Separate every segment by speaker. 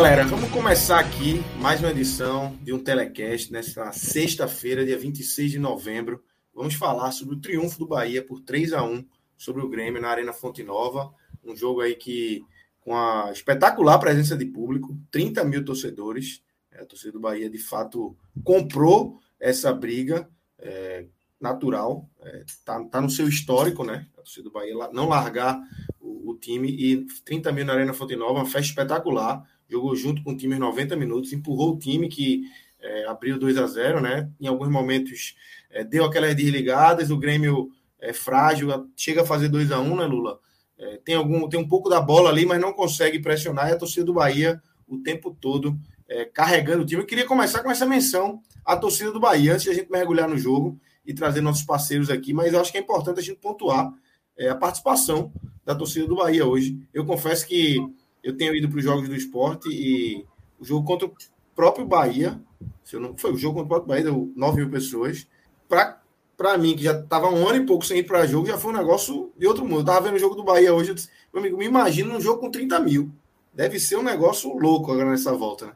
Speaker 1: Galera, vamos começar aqui mais uma edição de um telecast nesta sexta-feira, dia 26 de novembro. Vamos falar sobre o triunfo do Bahia por 3 a 1 sobre o Grêmio na Arena Fonte Nova. Um jogo aí que, com a espetacular presença de público, 30 mil torcedores. É, a torcida do Bahia, de fato, comprou essa briga é, natural. Está é, tá no seu histórico, né? A torcida do Bahia não largar o, o time e 30 mil na Arena Fonte Nova, uma festa espetacular jogou junto com o time 90 minutos, empurrou o time que é, abriu 2 a 0 né? Em alguns momentos é, deu aquelas desligadas, o Grêmio é frágil, chega a fazer 2 a 1 né, Lula? É, tem, algum, tem um pouco da bola ali, mas não consegue pressionar, e a torcida do Bahia o tempo todo é, carregando o time. Eu queria começar com essa menção à torcida do Bahia, antes de a gente mergulhar no jogo e trazer nossos parceiros aqui, mas eu acho que é importante a gente pontuar é, a participação da torcida do Bahia hoje. Eu confesso que eu tenho ido para os jogos do esporte e o jogo contra o próprio Bahia, se eu não, foi o jogo contra o próprio Bahia, deu 9 mil pessoas. Para mim, que já estava um ano e pouco sem ir para jogo, já foi um negócio de outro mundo. Eu estava vendo o jogo do Bahia hoje, eu disse, meu amigo, me imagina um jogo com 30 mil. Deve ser um negócio louco agora nessa volta, né?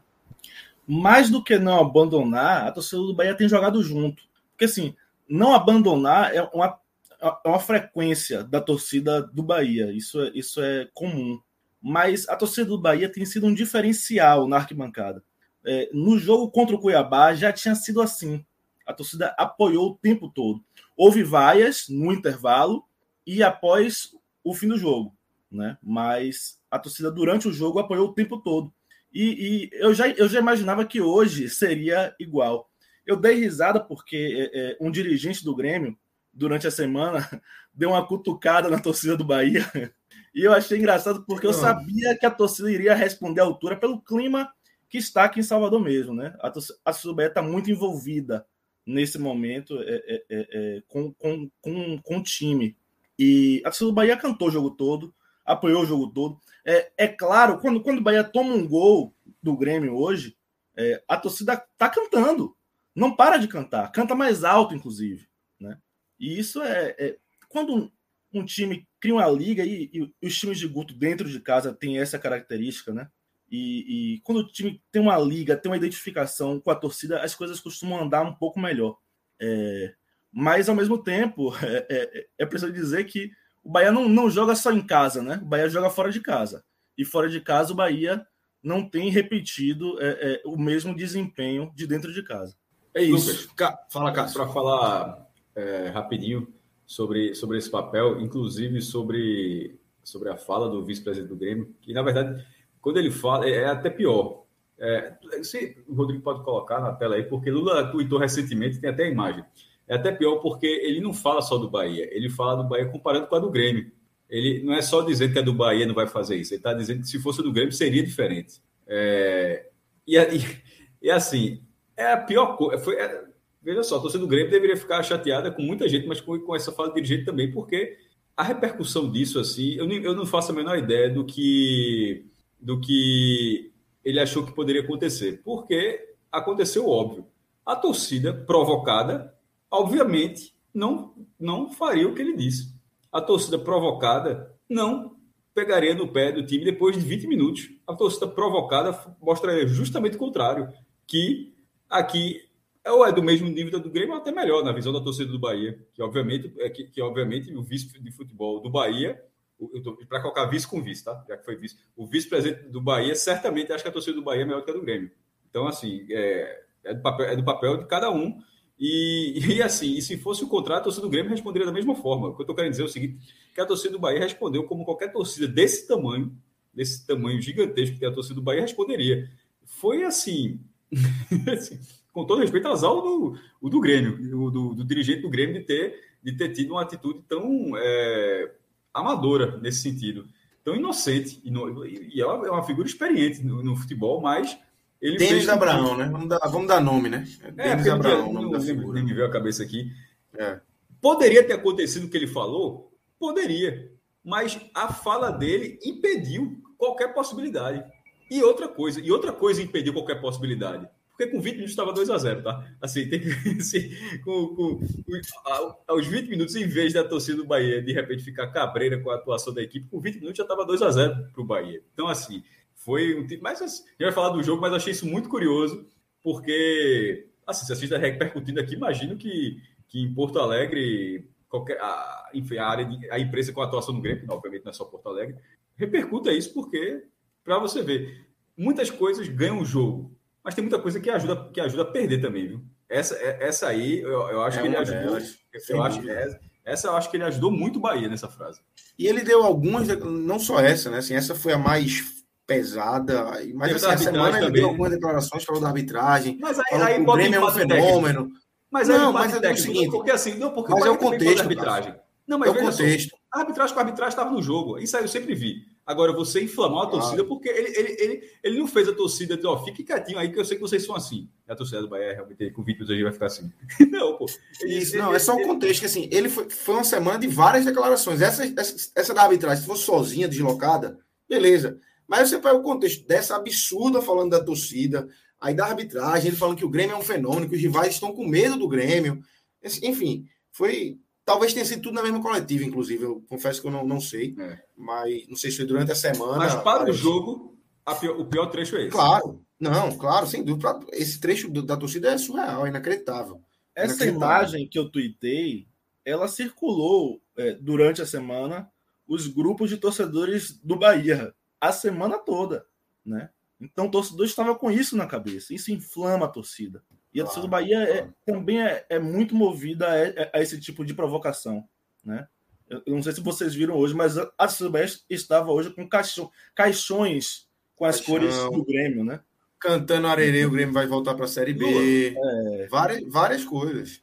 Speaker 2: Mais do que não abandonar, a torcida do Bahia tem jogado junto. Porque assim, não abandonar é uma, é uma frequência da torcida do Bahia. Isso é, isso é comum mas a torcida do Bahia tem sido um diferencial na arquibancada. É, no jogo contra o Cuiabá já tinha sido assim. A torcida apoiou o tempo todo. Houve vaias no intervalo e após o fim do jogo, né? Mas a torcida durante o jogo apoiou o tempo todo. E, e eu, já, eu já imaginava que hoje seria igual. Eu dei risada porque é, é, um dirigente do Grêmio, durante a semana, deu uma cutucada na torcida do Bahia e eu achei engraçado porque eu sabia que a torcida iria responder à altura pelo clima que está aqui em Salvador mesmo, né? A a está muito envolvida nesse momento é, é, é, é, com, com, com, com o time. E a torcida do Bahia cantou o jogo todo, apoiou o jogo todo. É, é claro, quando, quando o Bahia toma um gol do Grêmio hoje, é, a torcida está cantando. Não para de cantar, canta mais alto, inclusive. Né? E isso é, é quando um time cria uma liga e, e, os times de Guto dentro de casa têm essa característica, né? E, e, quando o time tem uma liga, tem uma identificação com a torcida, as coisas costumam andar um pouco melhor. É, mas, ao mesmo tempo, é, é, é, preciso dizer que o Bahia não, não joga só em casa, né? O Bahia joga fora de casa. E fora de casa, o Bahia não tem repetido é, é, o mesmo desempenho de dentro de casa.
Speaker 3: É isso. Lucas, fala, Cássio. Para falar é, rapidinho, sobre, sobre esse papel, inclusive sobre, sobre a fala do vice-presidente do Grêmio, que na verdade, quando ele fala, é, é até pior. É, se o Rodrigo pode colocar na tela aí, porque Lula tweetou recentemente, tem até a imagem. É até pior porque ele não fala só do Bahia, ele fala do Bahia comparando com a do Grêmio. Ele não é só dizendo que a do Bahia não vai fazer isso, ele está dizendo que se fosse do Grêmio seria diferente. É, e, e, e, assim, é a pior coisa. É, veja só, a torcida do Grêmio deveria ficar chateada com muita gente, mas com, com essa fala de dirigente também, porque a repercussão disso, assim, eu, eu não faço a menor ideia do que, do que ele achou que poderia acontecer, porque aconteceu óbvio. A torcida provocada, obviamente, não, não faria o que ele disse. A torcida provocada não pegaria no pé do time depois de 20 minutos. A torcida provocada mostraria justamente o contrário, que aqui ou é do mesmo nível do Grêmio, ou até melhor, na visão da torcida do Bahia, que obviamente, é que, que obviamente o vice de futebol do Bahia, para colocar vice com vice, tá? Já que foi vice. O vice-presidente do Bahia certamente acha que a torcida do Bahia é melhor que a do Grêmio. Então, assim, é, é, do, papel, é do papel de cada um E, e assim, e se fosse o contrário, a torcida do Grêmio responderia da mesma forma. O que eu estou querendo dizer é o seguinte: que a torcida do Bahia respondeu como qualquer torcida desse tamanho, desse tamanho gigantesco que a torcida do Bahia, responderia. Foi assim, assim com todo respeito ao do, o do Grêmio, o do, do, dirigente do Grêmio, de ter, de ter tido uma atitude tão é, amadora nesse sentido, tão inocente. E, no, e é, uma, é uma figura experiente no, no futebol, mas
Speaker 1: ele Denis Abraão, né? Vamos dar, vamos dar nome, né?
Speaker 3: É, Denis Abraão, nome da figura. Nem me veio a cabeça aqui. É. Poderia ter acontecido o que ele falou? Poderia. Mas a fala dele impediu qualquer possibilidade. E outra coisa, e outra coisa impediu qualquer possibilidade. Porque com 20 minutos estava 2 a 0 tá? Assim, tem que, assim, com, com, aos 20 minutos, em vez da torcida do Bahia de repente ficar cabreira com a atuação da equipe, com 20 minutos já estava 2 a 0 para o Bahia. Então, assim, foi um tipo. Mas assim, a gente vai falar do jogo, mas achei isso muito curioso, porque, assim, se a gente está repercutindo aqui, imagino que, que em Porto Alegre, qualquer, a, enfim, a área de, a empresa com a atuação no Grêmio, obviamente não é só Porto Alegre, repercuta isso, porque, para você ver, muitas coisas ganham o jogo, mas tem muita coisa que ajuda, que ajuda a perder também, viu? Essa, é, essa aí, eu, eu acho é que ele ajudou. Eu acho que essa, essa eu acho que ele ajudou muito o Bahia nessa frase.
Speaker 1: E ele deu algumas, não só essa, né? Assim, essa foi a mais pesada. Mas assim, a semana ele deu algumas declarações, falou da arbitragem.
Speaker 3: Mas aí, aí o Grêmio é um fenômeno.
Speaker 1: Técnico. Mas não, mas é o seguinte.
Speaker 3: Porque assim, não, porque
Speaker 1: mas é o contexto.
Speaker 3: Arbitragem. Não, mas é o contexto. Só, a arbitragem com a arbitragem estava no jogo. Isso aí eu sempre vi. Agora, você inflamar a torcida, porque ele, ele, ele, ele não fez a torcida de, ó, fique quietinho aí, que eu sei que vocês são assim. A torcida do Bahia realmente com 20 hoje vai ficar assim.
Speaker 1: não, pô. Ele, Isso, não, é só o contexto, que assim, ele foi, foi uma semana de várias declarações. Essa, essa, essa da arbitragem, se fosse sozinha, deslocada, beleza. Mas você pega o contexto dessa absurda falando da torcida, aí da arbitragem, ele falando que o Grêmio é um fenômeno, que os rivais estão com medo do Grêmio. Enfim, foi. Talvez tenha sido tudo na mesma coletiva, inclusive. Eu confesso que eu não, não sei. É. Mas não sei se foi durante a semana.
Speaker 3: Mas para mas... o jogo, pior, o pior trecho é esse.
Speaker 1: Claro. Não, claro, sem dúvida. Esse trecho da torcida é surreal, é inacreditável.
Speaker 2: Essa inacreditável. imagem que eu tuitei, ela circulou é, durante a semana os grupos de torcedores do Bahia a semana toda, né? Então o torcedor estava com isso na cabeça. Isso inflama a torcida. E a torcida do Bahia é, também é, é, muito movida a, a, esse tipo de provocação, né? Eu, eu, não sei se vocês viram hoje, mas a torcida do Bahia estava hoje com caixão, caixões com as Caixão. cores do Grêmio, né?
Speaker 1: Cantando Arerê, o Grêmio vai voltar para a Série B. É. Várias, várias coisas.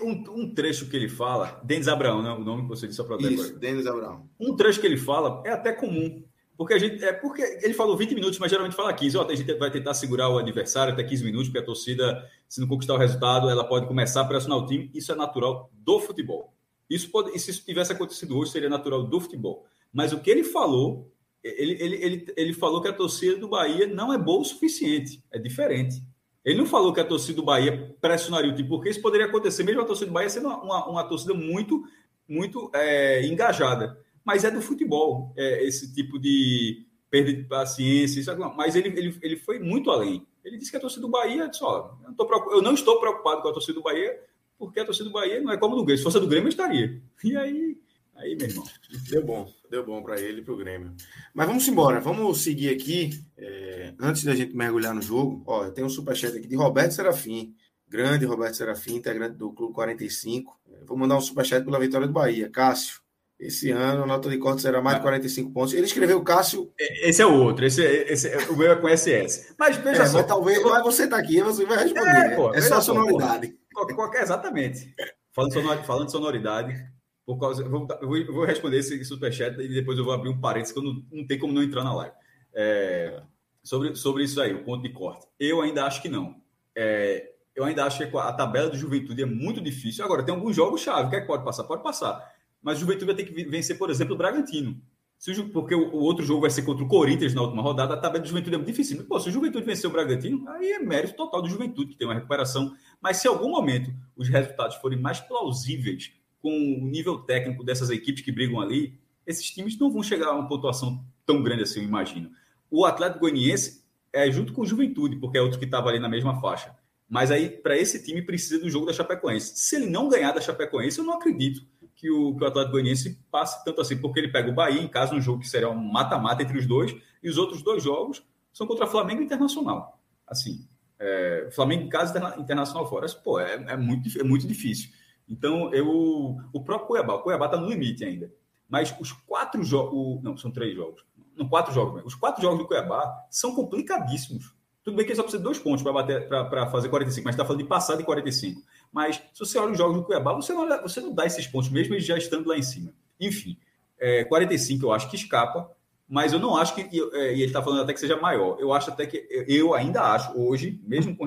Speaker 3: Um, um, trecho que ele fala, Denis Abraão, né? o nome que você disse para
Speaker 1: Isso, Denis Abraão.
Speaker 3: Um trecho que ele fala é até comum. Porque a gente. É porque ele falou 20 minutos, mas geralmente fala 15. Ó, a gente vai tentar segurar o adversário até 15 minutos, porque a torcida, se não conquistar o resultado, ela pode começar a pressionar o time. Isso é natural do futebol. Isso pode, e se isso tivesse acontecido hoje, seria natural do futebol. Mas o que ele falou, ele, ele, ele, ele falou que a torcida do Bahia não é boa o suficiente. É diferente. Ele não falou que a torcida do Bahia pressionaria o time, porque isso poderia acontecer, mesmo a torcida do Bahia sendo uma, uma, uma torcida muito, muito é, engajada mas é do futebol, é, esse tipo de perda de paciência, isso, mas ele, ele, ele foi muito além. Ele disse que a torcida do Bahia, disse, ó, eu, não eu não estou preocupado com a torcida do Bahia, porque a torcida do Bahia não é como do Grêmio. Se fosse do Grêmio, eu estaria. E aí, aí meu irmão.
Speaker 1: Deu bom, deu bom para ele e para o Grêmio. Mas vamos embora, vamos seguir aqui. É, antes da gente mergulhar no jogo, ó, tem um superchat aqui de Roberto Serafim. Grande Roberto Serafim, integrante do Clube 45. Vou mandar um superchat pela vitória do Bahia. Cássio, esse ano a nota de corte será mais de 45 ah. pontos. Ele escreveu Cássio.
Speaker 3: É, esse é o outro, esse, esse, o meu é com SS. Mas veja é, só.
Speaker 1: Mas talvez, mas você está aqui, você vai responder. É, né? pô, é só sonoridade.
Speaker 3: Qualquer, qualquer, exatamente. Falando, sonor, falando de sonoridade, por causa, eu vou, vou responder esse superchat e depois eu vou abrir um parênteses que eu não, não tem como não entrar na live. É, sobre, sobre isso aí, o ponto de corte. Eu ainda acho que não. É, eu ainda acho que a tabela do Juventude é muito difícil. Agora, tem alguns jogos-chave. que é que pode passar? Pode passar. Mas o Juventude vai ter que vencer, por exemplo, o Bragantino. Se porque o, outro jogo vai ser contra o Corinthians na última rodada, a tabela do Juventude é muito difícil. Pô, se o Juventude vencer o Bragantino, aí é mérito total do Juventude, que tem uma recuperação. Mas se em algum momento os resultados forem mais plausíveis com o nível técnico dessas equipes que brigam ali, esses times não vão chegar a uma pontuação tão grande assim, eu imagino. O Atlético Goianiense é junto com o Juventude, porque é outro que estava ali na mesma faixa. Mas aí, para esse time, precisa do jogo da Chapecoense. Se ele não ganhar da Chapecoense, eu não acredito que o, que o Atlético Goianiense passe tanto assim, porque ele pega o Bahia em casa, um jogo que será um mata-mata entre os dois, e os outros dois jogos são contra Flamengo Internacional. Assim, É, Flamengo em casa, Internacional fora. Pô, é, é, muito, é muito difícil. Então, eu, o próprio Cuiabá, o Cuiabá está no limite ainda. Mas os quatro jogos, não, são três jogos. Não, quatro jogos. Os quatro jogos do Cuiabá são complicadíssimos. Tudo bem que ele só precisa de dois pontos para bater para fazer 45, mas está falando de passar de 45. Mas se você olha os jogos do Cuiabá, você não, você não dá esses pontos, mesmo já estando lá em cima. Enfim, é, 45 eu acho que escapa, mas eu não acho que. E ele está falando até que seja maior. Eu acho até que. Eu ainda acho, hoje, mesmo com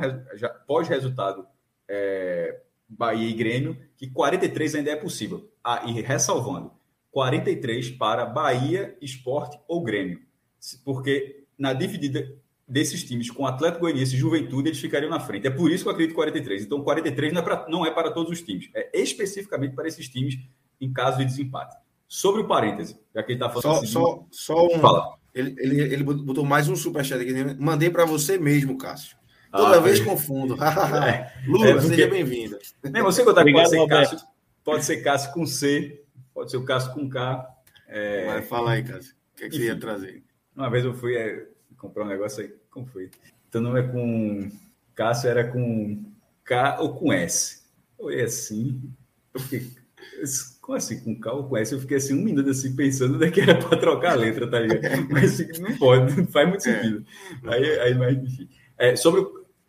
Speaker 3: pós-resultado é, Bahia e Grêmio, que 43 ainda é possível. Ah, e ressalvando, 43 para Bahia, Esporte ou Grêmio. Porque na dividida desses times com Atlético Goianiense e Juventude, eles ficariam na frente. É por isso que eu acredito 43. Então, 43 não é, pra, não é para todos os times. É especificamente para esses times em caso de desempate. Sobre o parêntese, já que ele está falando
Speaker 1: só, assim, só, só um. Fala. Ele, ele, ele botou mais um superchat aqui. Né? Mandei para você mesmo, Cássio. Toda ah, vez foi. confundo. é, Lula, é porque... seja bem-vindo.
Speaker 3: Nem você contar que pode ser Cássio, pode ser Cássio com C, pode ser o Cássio com K.
Speaker 1: É... Mas fala aí, Cássio. O que, é que você ia trazer?
Speaker 3: Uma vez eu fui é, comprar um negócio aí. Como foi? Então não é com Cássio, era com K ou com S. Foi assim. Eu fiquei como assim, com K ou com S? Eu fiquei assim um minuto assim pensando que era para trocar a letra, tá ligado? Mas assim, não pode, não faz muito é. sentido. É. Aí, aí, mas enfim. É, sobre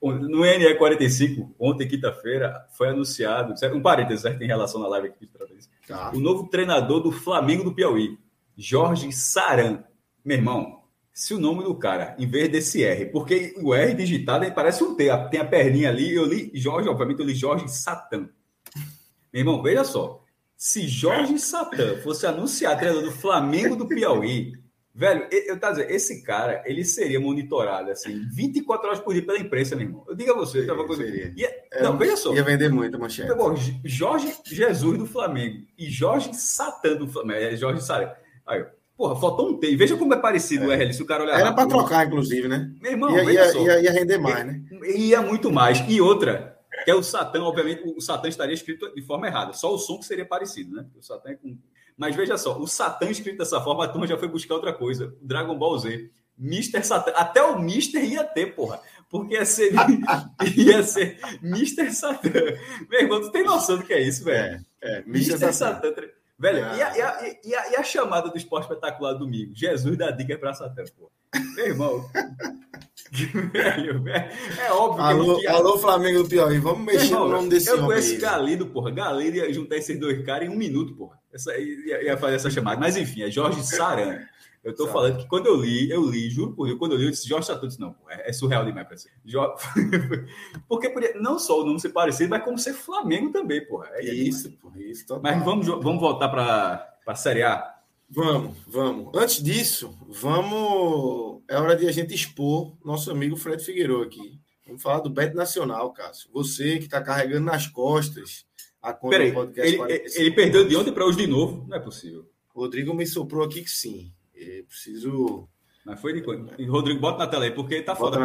Speaker 3: no NE45, ontem, quinta-feira, foi anunciado, um parênteses, certo, em relação à live aqui de tá. o novo treinador do Flamengo do Piauí, Jorge Saran. Meu irmão, se o nome do cara, em vez desse R, porque o R digitado aí parece um T, tem a perninha ali, eu li Jorge, obviamente eu li Jorge Satan. Meu irmão, veja só, se Jorge Satan fosse anunciar treinador do Flamengo do Piauí, velho, eu tá dizendo, esse cara, ele seria monitorado assim, 24 horas por dia pela imprensa, meu irmão. Eu digo a você, seria, tava ia, é, não, veja só.
Speaker 1: Ia vender muito, manchete.
Speaker 3: Jorge Jesus do Flamengo e Jorge Satan do Flamengo, é Jorge Sara. Aí, porra, faltou um T. Veja como é parecido é. o RL, se o cara olhar
Speaker 1: Era para trocar, inclusive, né?
Speaker 3: Meu irmão,
Speaker 1: ia, ia, ia, ia, render mais, né?
Speaker 3: Ia muito mais. E outra, que é o Satã, obviamente, o Satã estaria escrito de forma errada. Só o som que seria parecido, né? O Satã é com... Mas veja só, o Satã escrito dessa forma, a turma já foi buscar outra coisa. O Dragon Ball Z. Mr. Satã. Até o Mister ia ter, porra. Porque ia ser, ia ser Mr. Satã. Meu irmão, tu tem noção do que é isso, velho? É, é Mr. Satã. Satã. Velho, ah. e, a, e, a, e, a, e, a, chamada do esporte espetacular domingo? Jesus da dica para Satã, pô. Meu irmão. é óbvio
Speaker 1: alô, que. Alô, Flamengo do Piauí, vamos mexer irmão, no nome desse
Speaker 3: eu conheço Galido, porra. Galido ia juntar esses dois caras em um minuto, porra. Essa, ia, ia fazer essa chamada. Mas enfim, é Jorge Saran. Eu tô Sabe. falando que quando eu li, eu li, juro por Deus, quando eu li, eu disse Jorge disse, não, pô, é, é, surreal demais pra ser. Porque podia, não só o nome ser parecido, mas como ser Flamengo também, porra.
Speaker 1: É isso, porra, isso.
Speaker 3: Total. Mas vamos, vamos voltar para a Série A.
Speaker 1: Vamos, vamos. Antes disso, vamos. É hora de a gente expor nosso amigo Fred Figueiredo aqui. Vamos falar do Bet Nacional, Cássio. Você que está carregando nas costas
Speaker 3: a conta Peraí, do podcast. Ele, ele perdeu de ontem para hoje de novo? Não é possível.
Speaker 1: Rodrigo me soprou aqui que sim. Eu preciso.
Speaker 3: Mas foi de quando? Rodrigo, bota na tela aí, porque tá foda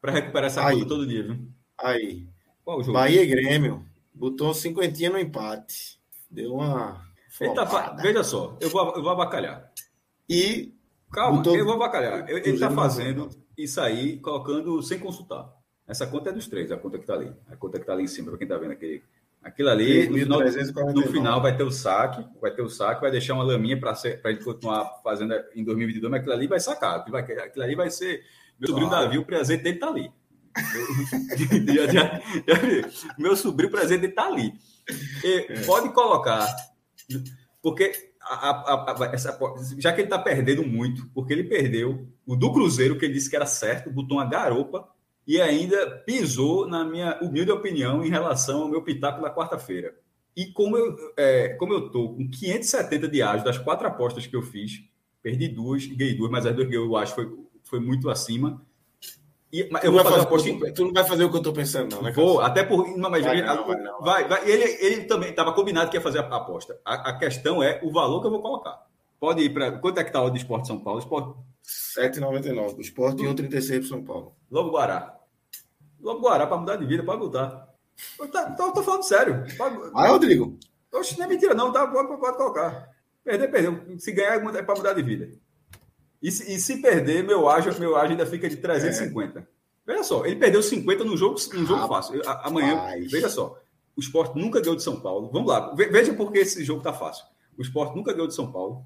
Speaker 3: para recuperar essa aí. conta todo dia, viu?
Speaker 1: Aí. Qual o jogo? Bahia e Grêmio. Botou cinquentinha no empate. Deu uma
Speaker 3: ele tá, veja só, eu vou, eu vou abacalhar.
Speaker 1: E.
Speaker 3: Calma, botou, eu vou abacalhar. ele está fazendo isso aí, colocando sem consultar. Essa conta é dos três, a conta que está ali. A conta que está ali em cima, para quem está vendo aquele. Aquilo ali, no final, no final, vai ter o saque, vai ter o saque, vai deixar uma laminha para a gente continuar fazendo em 2022, mas aquilo ali vai sacar. Aquilo, vai, aquilo ali vai ser. Meu sobrinho claro. Davi, o presente dele está ali. já, já, já, meu sobrinho, o presente dele está ali. É. Pode colocar porque a, a, a, essa, já que ele está perdendo muito, porque ele perdeu o do Cruzeiro, que ele disse que era certo, botou uma garopa e ainda pisou, na minha humilde opinião, em relação ao meu pitaco da quarta-feira. E como eu, é, como eu tô com 570 de ágio das quatro apostas que eu fiz, perdi duas e ganhei duas, mas as duas que eu acho foi, foi muito acima.
Speaker 1: E, eu vou fazer, fazer Tu não vai fazer o que eu estou pensando, não, né?
Speaker 3: Vou, até por. Não, mas vai, não, vai, não, vai, vai. Ele, ele também estava combinado que ia fazer a aposta. A, a, questão é o valor que eu vou colocar. Pode ir para. Quanto é que está o de Esporte São Paulo? Esporte...
Speaker 1: 7,99. O Esporte e 1,36 para São Paulo.
Speaker 3: Lobo Guará. Lobo Guará, para mudar de vida, pode botar. Eu tô, tô, tô falando sério.
Speaker 1: Pode... Vai, Rodrigo.
Speaker 3: Oxe, não é mentira, não. Tá, pode, pode colocar. Perder, perdeu. Se ganhar, é para mudar de vida. E se, e se perder, meu ágio, meu ágio ainda fica de 350. É. Veja só, ele perdeu 50 no jogo, no jogo fácil. Amanhã, veja só, o esporte nunca ganhou de São Paulo. Vamos lá, veja por que esse jogo tá fácil. O esporte nunca ganhou de São Paulo.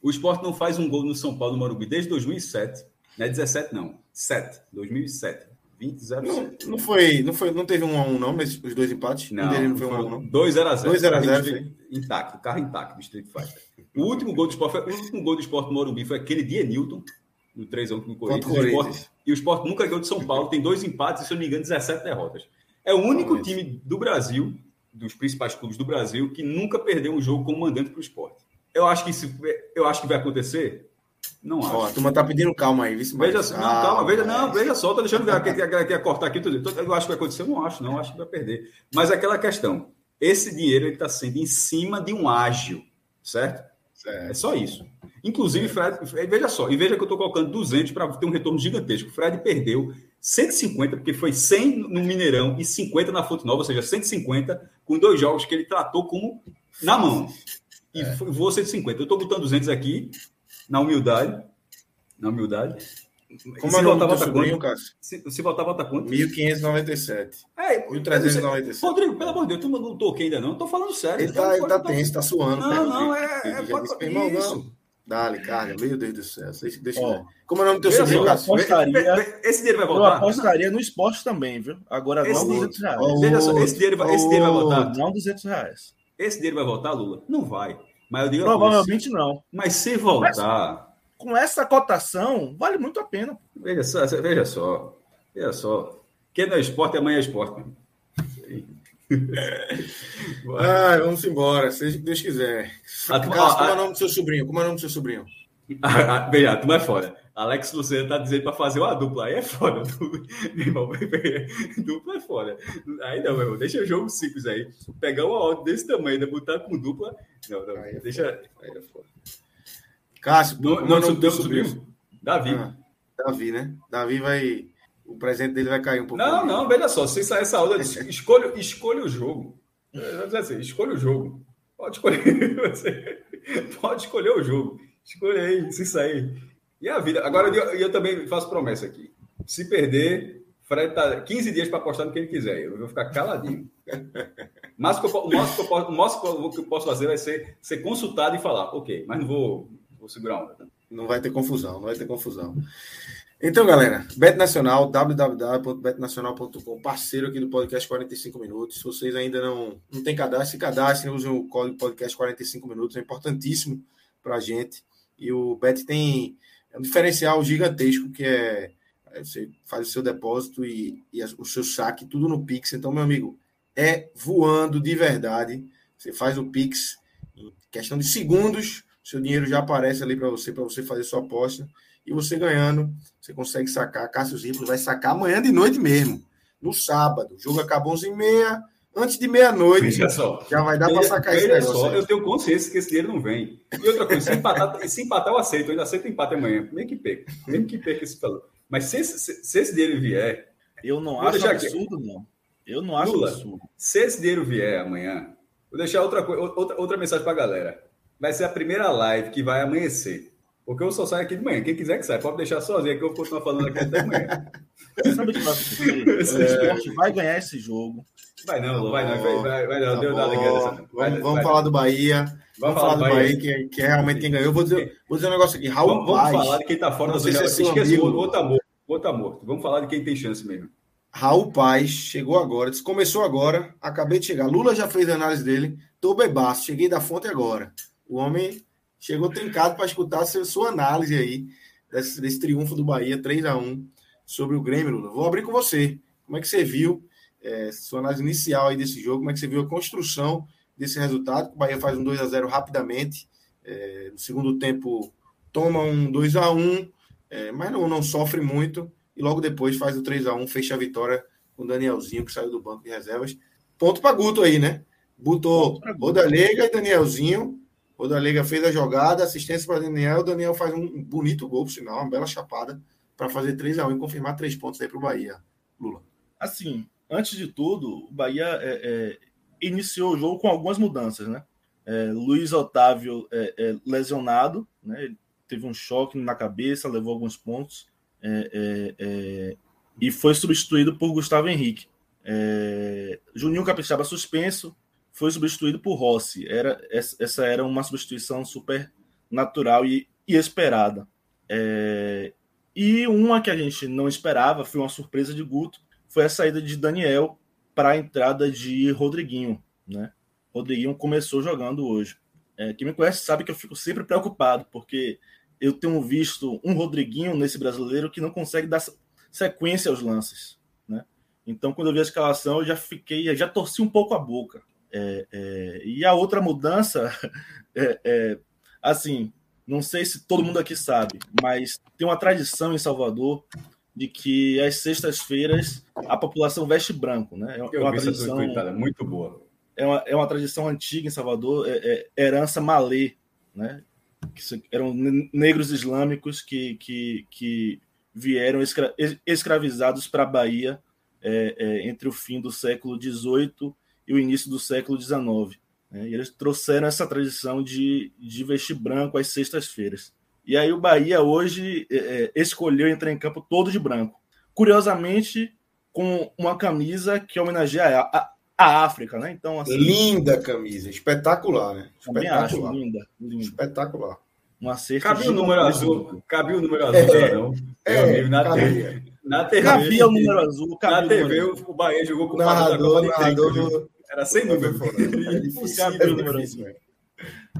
Speaker 3: O esporte não faz um gol no São Paulo no Morumbi desde 2007. Não é 17, não. 7. 2007. 20 0
Speaker 1: não, não foi, não foi, não teve um a um não, mas os dois empates.
Speaker 3: Não, não foi um a um não. 2 0 a 0.
Speaker 1: 2 0 a 0.
Speaker 3: Intacto, carro intacto do Street Fighter. O último gol do Sport, foi, o último gol do Sport no Morumbi foi aquele dia Newton, no 3 x 1 com o Corinthians. E o Sport nunca ganhou de São Paulo, tem dois empates e se eu não me engano 17 derrotas. É o único time do Brasil, dos principais clubes do Brasil, que nunca perdeu um jogo como mandante para o Sport. Eu acho que isso, eu acho que vai acontecer não acho. Ó,
Speaker 1: a turma tá pedindo calma aí. Vice,
Speaker 3: veja só, não, calma, veja, não, veja só, tô deixando que quer cortar aqui. Tô, eu acho que vai acontecer, não acho, não, acho que vai perder. Mas aquela questão, esse dinheiro ele está sendo em cima de um ágil, certo? certo. É só isso. Inclusive, Fred, veja só, e veja que eu estou colocando 200 para ter um retorno gigantesco. O Fred perdeu 150, porque foi 100 no Mineirão e 50 na Fonte Nova, ou seja, 150 com dois jogos que ele tratou como na mão. E é. voou 150. Eu estou botando 200 aqui na humildade. Na humildade.
Speaker 1: Como se é o nome do sobrinho, Cássio?
Speaker 3: Se, se voltar, volta quanto?
Speaker 1: 1597. É, 1397.
Speaker 3: Rodrigo, pelo amor de Deus, tu não toquei ainda não. Tô falando sério.
Speaker 1: Ele tá, ele tá tenso, tá suando.
Speaker 3: Não, não, é. é
Speaker 1: pode, irmão, não. Dale, carga. Meu Deus do céu. Deixa, deixa oh, Como é o nome do teu sobrinho,
Speaker 2: Cássio? Apostaria,
Speaker 3: esse dinheiro vai voltar?
Speaker 2: Eu apostaria no esporte também, viu? Agora esse, não 200 reais.
Speaker 3: Oh, Veja só, esse dinheiro, vai, esse dinheiro vai voltar?
Speaker 2: Não 200 reais.
Speaker 3: Esse dinheiro vai voltar, Lula? Não vai. Mas eu digo
Speaker 2: Provavelmente não.
Speaker 3: Mas se voltar
Speaker 2: com essa cotação, vale muito a pena.
Speaker 3: Veja só, veja só. Veja só. Quem não é esporte, amanhã é esporte.
Speaker 1: ah, vamos embora, seja o que Deus quiser. A, como é o nome do seu sobrinho? Como é o nome do seu sobrinho?
Speaker 3: Veja, tu é foda. Alex Luciano tá dizendo para fazer uma dupla. Aí é foda. Meu irmão, dupla é foda. Aí não, meu irmão. Deixa o jogo simples aí. Pegar uma ordem desse tamanho, ainda botar com dupla. Não, não. Aí é deixa. Foda. Aí é foda.
Speaker 1: Cássio, não, não, não teu sobrinho.
Speaker 3: Davi. Ah,
Speaker 1: Davi, né? Davi vai. O presente dele vai cair um pouco.
Speaker 3: Não, não, veja só. Se sair essa aula, escolha, escolha o jogo. Assim, escolha o jogo. Pode escolher. Você pode escolher o jogo. Escolha aí, se sair. E a vida. Agora, eu, eu também faço promessa aqui. Se perder, Fred tá 15 dias para apostar no que ele quiser. Eu vou ficar caladinho. Mas o máximo que eu posso fazer vai ser ser consultado e falar, ok, mas não vou Vou segurar onda.
Speaker 1: Não vai ter confusão, não vai ter confusão. Então, galera, Bet Nacional, www.betnacional.com, parceiro aqui do podcast 45 Minutos. Se vocês ainda não, não têm cadastro, se cadastrem, usem o código podcast 45 Minutos, é importantíssimo para a gente. E o Bet tem um diferencial gigantesco que é, é você faz o seu depósito e, e o seu saque, tudo no Pix. Então, meu amigo, é voando de verdade. Você faz o Pix em questão de segundos seu dinheiro já aparece ali para você, para você fazer sua aposta. E você ganhando, você consegue sacar. Cássio Zippo vai sacar amanhã de noite mesmo, no sábado. O jogo acabou 11 e meia, antes de meia-noite. Já vai dar para sacar esse negócio. Só,
Speaker 3: eu tenho consciência que esse dinheiro não vem. E outra coisa, se empatar, se empatar eu aceito. Eu ainda aceito empate amanhã. Nem que perca. Nem que perca esse falou. Mas se esse, se, se esse dinheiro vier.
Speaker 2: Eu não acho absurdo, aqui. não. Eu não acho Lula, absurdo.
Speaker 3: Se esse dinheiro vier amanhã, vou deixar outra, outra, outra mensagem para a galera vai ser a primeira live que vai amanhecer. Porque eu só saio aqui de manhã. Quem quiser que saia, pode deixar sozinho que eu vou continuar falando aqui até amanhã.
Speaker 2: Sabe o que vai acontecer? O esporte vai ganhar esse jogo.
Speaker 3: Vai não, não vai não. Vai, vai, vai não. Tá Deu nada
Speaker 1: dessa. Vamos, vamos falar do Bahia. Vamos, falar do Bahia, Bahia que, que, é realmente quem ganhou. Eu vou dizer, vou dizer um negócio aqui. Raul
Speaker 3: vamos,
Speaker 1: vamos
Speaker 3: Paz, falar de quem está fora da zona. Se é Esqueci, o outro tá morto. Outro tá morto. Vamos falar de quem tem chance mesmo.
Speaker 1: Raul Paz chegou agora, disse, começou agora, acabei de chegar. Lula já fez a análise dele, tô bebaço, cheguei da fonte agora. O homem chegou trincado para escutar a sua análise aí desse, desse, triunfo do Bahia 3 a 1 sobre o Grêmio, Lula. Vou abrir com você. Como é que você viu é, sua análise inicial aí desse jogo? Como é que você viu a construção desse resultado? O Bahia faz um 2 a 0 rapidamente. É, no segundo tempo toma um 2 a 1 é, mas não, não sofre muito. E logo depois faz o 3 a 1 fecha a vitória com o Danielzinho, que saiu do banco de reservas. Ponto para Guto aí, né? Botou Rodalega e Danielzinho o Dalega fez a jogada, assistência para Daniel. O Daniel faz um bonito gol, por sinal, uma bela chapada, para fazer 3 a 1 e confirmar três pontos aí para o Bahia. Lula.
Speaker 2: Assim, antes de tudo, o Bahia é, é, iniciou o jogo com algumas mudanças, né? É, Luiz Otávio é, é, lesionado, né? Ele teve um choque na cabeça, levou alguns pontos. É, e foi substituído por Gustavo Henrique. Juninho Capixaba suspenso, foi substituído por Rossi. Era, essa era uma substituição super natural e, e esperada. É, e uma que a gente não esperava, foi uma surpresa de Guto, foi a saída de Daniel para a entrada de Rodriguinho. Né? Rodriguinho começou jogando hoje. É, quem me conhece sabe que eu fico sempre preocupado, porque eu tenho visto um Rodriguinho nesse brasileiro que não consegue dar sequência aos lances. Né? Então, quando eu vi a escalação, eu já fiquei, já torci um pouco a boca. É, é, e a outra mudança, é, é, assim, não sei se todo mundo aqui sabe, mas tem uma tradição em Salvador de que às sextas-feiras a população veste branco, né? É uma tradição
Speaker 3: é muito boa.
Speaker 2: É uma, é uma tradição antiga em Salvador, é, herança malê, né? Que eram negros islâmicos que, que, que vieram escra escravizados para a Bahia entre o fim do século XVIII e o início do século XIX. Né? E eles trouxeram essa tradição de, de vestir branco às sextas-feiras. E aí o Bahia hoje é, é, escolheu entrar em campo todo de branco. Curiosamente, com uma camisa que homenageia a, a, a África, né? Então,
Speaker 1: assim, linda camisa, espetacular, né?
Speaker 2: Espetacular. Acho linda, linda.
Speaker 1: Espetacular.
Speaker 2: Uma cesta
Speaker 3: cabia o número azul, cabia o número azul, é, não. É, amigo, na cabia.
Speaker 2: Na TV, cabia o número azul.
Speaker 3: na TV, o Bahia jogou com o
Speaker 1: narrador, narrador,
Speaker 3: Era sem difícil. Cabia o número.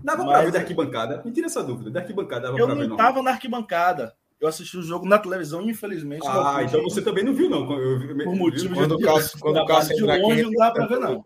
Speaker 3: Dava Mas, pra ver da arquibancada? Me tira essa dúvida. Da arquibancada dava
Speaker 2: Eu pra não estava na arquibancada. Eu assisti o jogo na televisão, infelizmente.
Speaker 3: Ah, então você também não viu, não.
Speaker 2: Eu, Por motivo
Speaker 1: quando de. O Cássio, quando o Cássio
Speaker 2: de longe não dá para ver, não.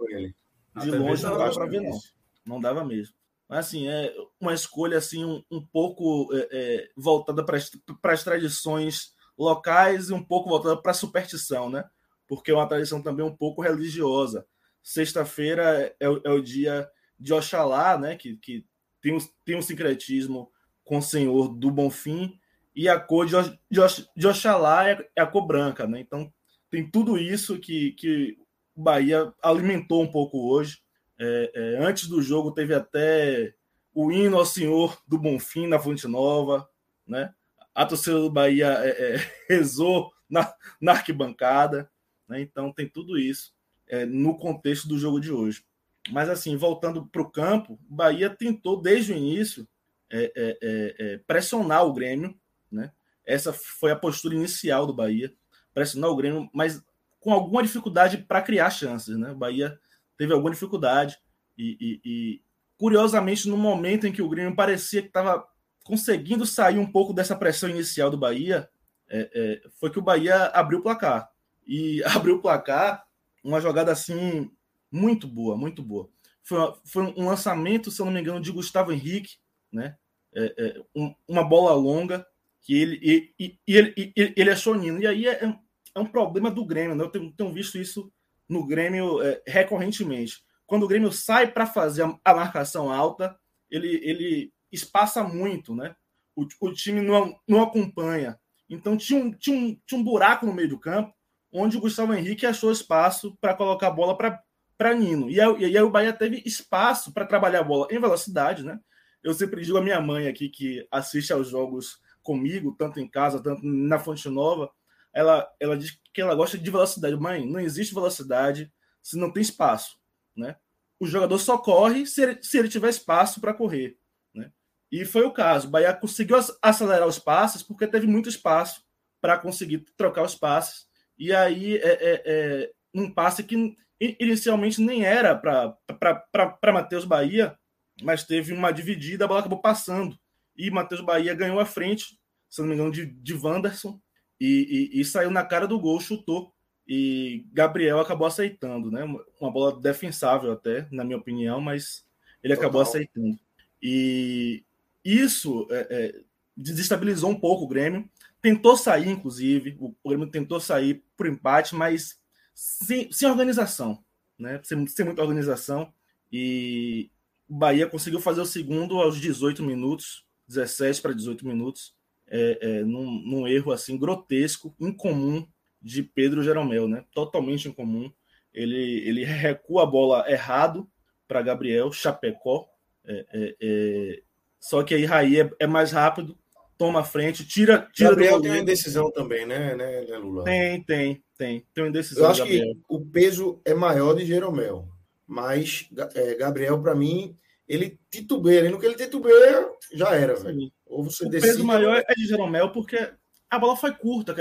Speaker 2: De longe não dá para ver, não. Não dava mesmo. Mas, assim, é uma escolha assim um, um pouco é, é, voltada para as tradições locais e um pouco voltada para a superstição, né? Porque é uma tradição também um pouco religiosa. Sexta-feira é, é, o dia de Oxalá, né? Que, que tem, um, tem um sincretismo com o Senhor do Bonfim e a cor de, de, de Oxalá é, é, a cor branca, né? Então tem tudo isso que, que o Bahia alimentou um pouco hoje. É, é, antes do jogo teve até o hino ao Senhor do Bonfim na Fonte Nova, né? A torcida do Bahia é, é rezou na, na arquibancada, né? Então tem tudo isso é, no contexto do jogo de hoje. Mas assim, voltando para o campo, o Bahia tentou desde o início é, pressionar o Grêmio, né? Essa foi a postura inicial do Bahia, pressionar o Grêmio, mas com alguma dificuldade para criar chances, né? O Bahia teve alguma dificuldade e, e, e, curiosamente no momento em que o Grêmio parecia que estava conseguindo sair um pouco dessa pressão inicial do Bahia, é, é, foi que o Bahia abriu o placar e abriu o placar uma jogada assim muito boa, muito boa. Foi, foi um lançamento, se eu não me engano, de Gustavo Henrique, né? É, é um, uma bola longa que ele e, e, e ele, e, ele achou Nino. E aí é, é, um problema do Grêmio, né? Eu tenho, tenho visto isso no Grêmio é, recorrentemente. Quando o Grêmio sai para fazer a, a, marcação alta, ele, ele espaça muito, né? O, o time não, não acompanha. Então tinha um, tinha, um, tinha um buraco no meio do campo, onde o Gustavo Henrique achou espaço para colocar a bola para Nino. E aí, e aí o Bahia teve espaço para trabalhar a bola em velocidade, né? Eu sempre digo a minha mãe aqui que assiste aos jogos comigo, tanto em casa, tanto na Fonte Nova, ela, ela diz que ela gosta de velocidade. Mãe, não existe velocidade se não tem espaço, né? O jogador só corre se ele, se ele tiver espaço para correr, né? E foi o caso. O Bahia conseguiu acelerar os passes porque teve muito espaço para conseguir trocar os passes. E aí, é, é, é um passe que inicialmente nem era para Matheus Bahia, mas teve uma dividida, a bola acabou passando. E Matheus Bahia ganhou a frente, se não me engano, de, de Wanderson e, e, e, saiu na cara do gol, chutou. E Gabriel acabou aceitando, né? Uma bola defensável até, na minha opinião, mas ele Total. acabou aceitando. E isso é, é, desestabilizou um pouco o Grêmio. Tentou sair, inclusive, o, Grêmio tentou sair por empate, mas sem, sem organização, né? Sem, sem muita organização. E o Bahia conseguiu fazer o segundo aos 18 minutos, 17 para 18 minutos é, é, num, num, erro assim grotesco, incomum de Pedro Jeromel, né? Totalmente incomum. Ele, ele recua a bola errado para Gabriel Chapecó. É, é, é, só que aí Raí é, é, mais rápido toma a frente, tira, tira
Speaker 1: Gabriel do tem uma indecisão também, né, né,
Speaker 2: né, Lula? Tem, tem, tem. Tem uma indecisão.
Speaker 1: Eu acho Gabriel. que o peso é maior de Jeromel, mas é, Gabriel, para mim, ele titubeia. no que ele titubeia, já era, velho.
Speaker 2: Ou você o decide... peso maior é de Jeromel porque a bola foi curta,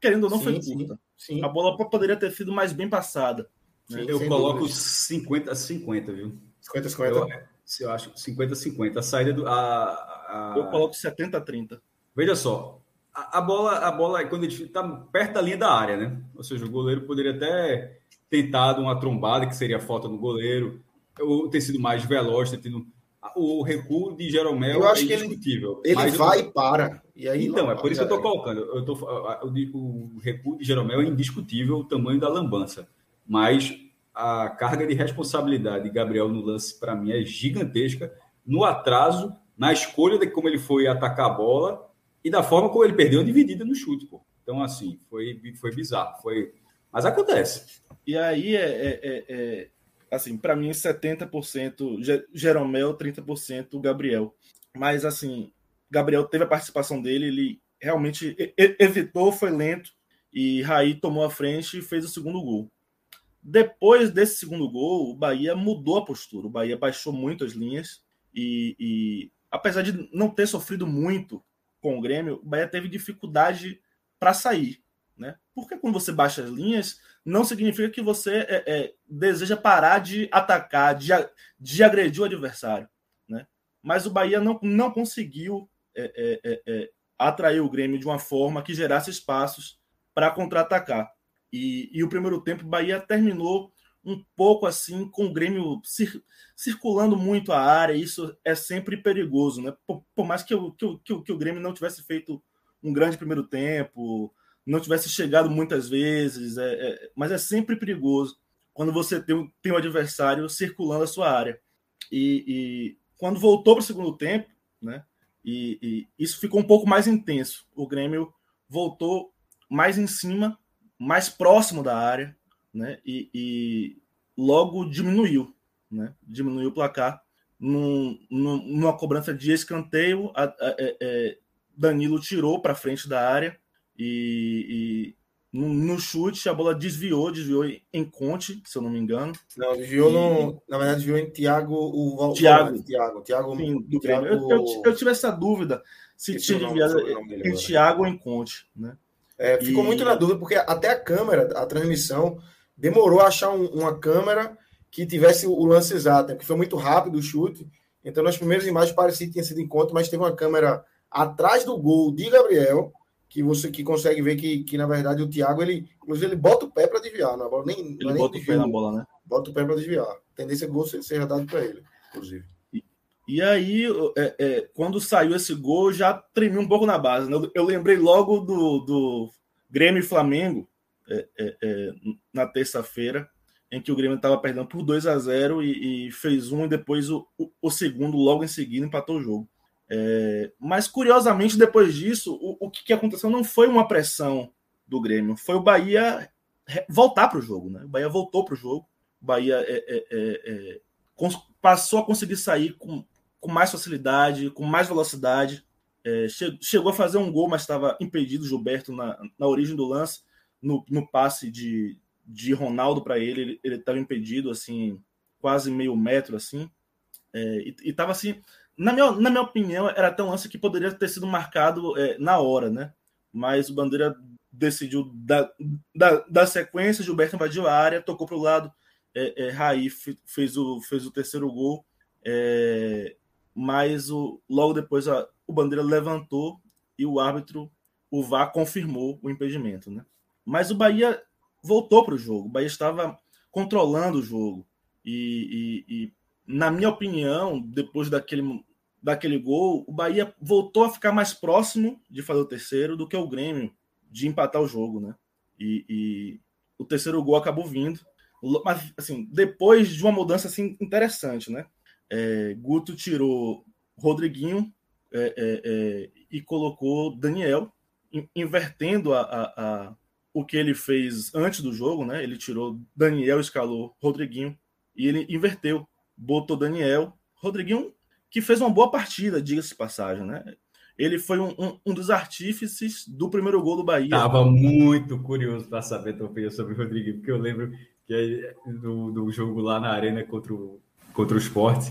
Speaker 2: querendo ou não, sim, foi curta. Sim, sim. A bola poderia ter sido mais bem passada.
Speaker 3: Né? eu coloco 50 a 50, viu?
Speaker 1: 50 a 50? Eu,
Speaker 3: eu acho 50 a 50. A saída do. A,
Speaker 2: a... Eu coloco 70 a 30.
Speaker 3: Veja só, a, a bola, a bola quando ele está perto da linha da área, né? Ou seja, o goleiro poderia até tentado uma trombada, que seria a falta no goleiro, ou ter sido mais veloz, ter tido o recuo de Jeromel
Speaker 1: eu acho é que ele, ele vai eu... e para. E aí
Speaker 3: então, é por isso que eu estou colocando. Eu tô, o, o recuo de Jeromel é indiscutível o tamanho da lambança. Mas a carga de responsabilidade de Gabriel no lance, para mim, é gigantesca. No atraso, na escolha de como ele foi atacar a bola e da forma como ele perdeu a dividida no chute. Pô. Então, assim, foi, foi bizarro. Foi... Mas acontece.
Speaker 2: E aí é, é, é, é assim, para mim 70% Jeromel, 30% Gabriel. Mas assim, Gabriel teve a participação dele, ele realmente evitou, foi lento e Raí tomou a frente e fez o segundo gol. Depois desse segundo gol, o Bahia mudou a postura. O Bahia baixou muito as linhas e, e apesar de não ter sofrido muito com o Grêmio, o Bahia teve dificuldade para sair. Né? Porque quando você baixa as linhas, não significa que você é, é, deseja parar de atacar, de, de agredir o adversário. Né? Mas o Bahia não, não conseguiu é, é, é, é atrair o Grêmio de uma forma que gerasse espaços para contra-atacar. E, e o primeiro tempo, o Bahia terminou um pouco assim, com o Grêmio cir circulando muito a área, isso é sempre perigoso, né? Por, por mais que, eu, que, que, que, o Grêmio não tivesse feito um grande primeiro tempo, não tivesse chegado muitas vezes, é, é, mas é sempre perigoso quando você tem, tem um adversário circulando a sua área. E, e quando voltou para o segundo tempo, né? E, e isso ficou um pouco mais intenso. O Grêmio voltou mais em cima mais próximo da área, né? E, e logo diminuiu, né? Diminuiu o placar num, num, numa cobrança de escanteio. A, a, a, é, é, Danilo tirou para frente da área e, e no, no, chute a bola desviou, desviou em Conte, se eu não me engano.
Speaker 1: Não, desviou e... no, na verdade desviou em Thiago, o
Speaker 2: Thiago, Thiago, Thiago, Sim, do Thiago... Eu, eu, eu, tive essa dúvida se tinha desviado em Thiago ou em Conte, né?
Speaker 1: É, ficou e... muito na dúvida, porque até a câmera, a transmissão, demorou a achar um, uma câmera que tivesse o lance exato, né? porque foi muito rápido o chute. Então, nas primeiras imagens parecia que tinha sido encontro, mas teve uma câmera atrás do gol de Gabriel, que você que consegue ver que, que na verdade, o Thiago, ele, inclusive, ele bota o pé para desviar, na bola, nem,
Speaker 2: ele não é bota nem o pé na bola, né?
Speaker 1: Bota o pé para desviar. A tendência é gol seja dado para ele, inclusive.
Speaker 2: E aí, é, é, quando saiu esse gol, já tremi um pouco na base. Né? Eu, eu lembrei logo do, do Grêmio e Flamengo, é, é, é na terça-feira, em que o Grêmio estava perdendo por 2 a 0 e, e, fez um, e depois o, o, o, segundo, logo em seguida, empatou o jogo. É, mas, curiosamente, depois disso, o, o que, que aconteceu não foi uma pressão do Grêmio, foi o Bahia voltar para o jogo. Né? O Bahia voltou para o jogo, o Bahia é, passou a conseguir sair com com mais facilidade, com mais velocidade. É, chegou a fazer um gol, mas estava impedido, Gilberto, na, na origem do lance, no, no passe de, de Ronaldo para ele, ele estava impedido, assim, quase meio metro, assim. É, e estava assim, na minha, na minha opinião, era até um lance que poderia ter sido marcado é, na hora, né? Mas o Bandeira decidiu dar, da da sequência, Gilberto invadiu a área, tocou para o lado, é, é, Raí fez o, fez o terceiro gol. É, mas o, logo depois a, o Bandeira levantou e o árbitro, o VAR, confirmou o impedimento. Né? Mas o Bahia voltou para o jogo, o Bahia estava controlando o jogo. E, e, e, na minha opinião, depois daquele, daquele gol, o Bahia voltou a ficar mais próximo de fazer o terceiro do que o Grêmio de empatar o jogo. Né? E, e o terceiro gol acabou vindo. Mas, assim, depois de uma mudança assim, interessante, né? é, Guto tirou Rodriguinho é, é, é e colocou Daniel, invertendo a, a, a, o que ele fez antes do jogo, né? Ele tirou Daniel, escalou Rodriguinho e ele inverteu, botou Daniel, Rodriguinho que fez uma boa partida, diga-se passagem, né? ele foi um, um, um, dos artífices do primeiro gol do Bahia.
Speaker 3: Tava muito curioso para saber tua opinião sobre o Rodriguinho, porque eu lembro que do, do jogo lá na arena contra o, contra o esporte,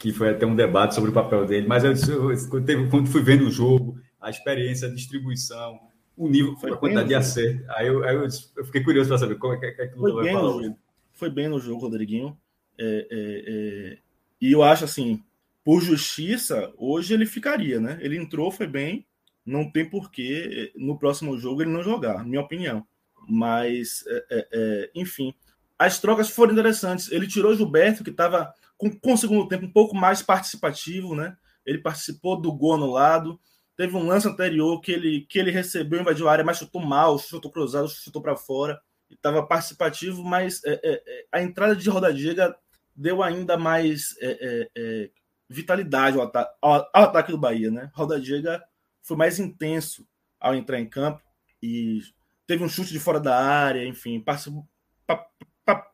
Speaker 3: que foi até um debate sobre o papel dele, mas eu, eu, quando fui vendo o jogo, a experiência, a distribuição, o nível, foi a quantidade de acerto, aí eu, aí eu, eu fiquei curioso para saber como é que, é que
Speaker 2: foi, bem no, foi bem no jogo, Rodriguinho. É, é, é, e eu acho assim, por justiça, hoje ele ficaria, né? Ele entrou, foi bem, não tem porquê no próximo jogo ele não jogar, minha opinião. Mas, é, é, é, enfim, as trocas foram interessantes. Ele tirou Gilberto, que estava com, com o segundo tempo um pouco mais participativo, né? Ele participou do gol no lado. Teve um lance anterior que ele, que ele recebeu, invadiu a área, mas chutou mal, chutou cruzado, chutou para fora. Estava participativo, mas é, é, é, a entrada de Rodadiga deu ainda mais é, é, vitalidade ao, ata ao, ao, ataque do Bahia, né? Rodadiga foi mais intenso ao entrar em campo e teve um chute de fora da área, enfim, participou,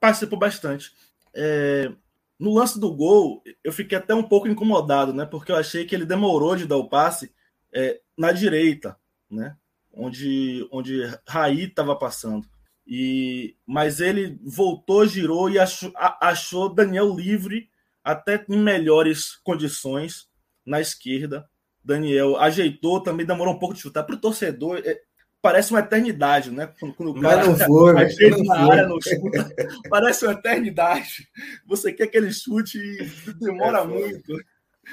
Speaker 2: participou bastante. É, no lance do gol, eu fiquei até um pouco incomodado, né? Porque eu achei que ele demorou de dar o passe é, na direita, né? Onde, onde Raí estava passando. E, mas ele voltou, girou e achou, achou Daniel livre, até em melhores condições na esquerda. Daniel ajeitou, também demorou um pouco de chutar. Para o torcedor, é, parece uma eternidade, né?
Speaker 1: Quando, quando o cara não foi,
Speaker 2: não na foi. área, não chuta, parece uma eternidade. Você quer aquele chute e demora é, muito.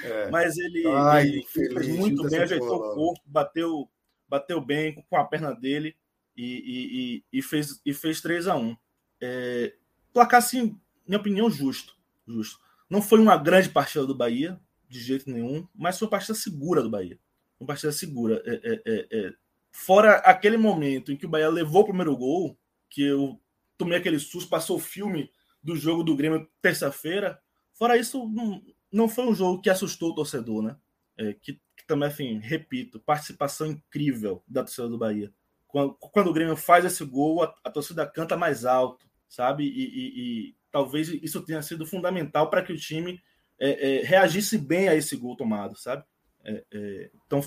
Speaker 2: É. Mas ele, Ai, ele fez muito bem, ajeitou o corpo, bateu, bateu bem com a perna dele e, e, e, e fez, e fez 3 a 1 é, Placar, assim, minha opinião, justo. justo. Não foi uma grande partida do Bahia, de jeito nenhum, mas foi uma partida segura do Bahia. Uma partida segura. É, é, é Fora aquele momento em que o Bahia levou o primeiro gol, que eu tomei aquele susto, passou o filme do jogo do Grêmio terça-feira. Fora isso, não, não foi um jogo que assustou o torcedor, né? É, que, que, também, assim, repito, participação incrível da torcida do Bahia. Quando, quando o Grêmio faz esse gol, a, a torcida canta mais alto, sabe? E, e, e, talvez isso tenha sido fundamental para que o time é, é, reagisse bem a esse gol tomado, sabe? É, é, então,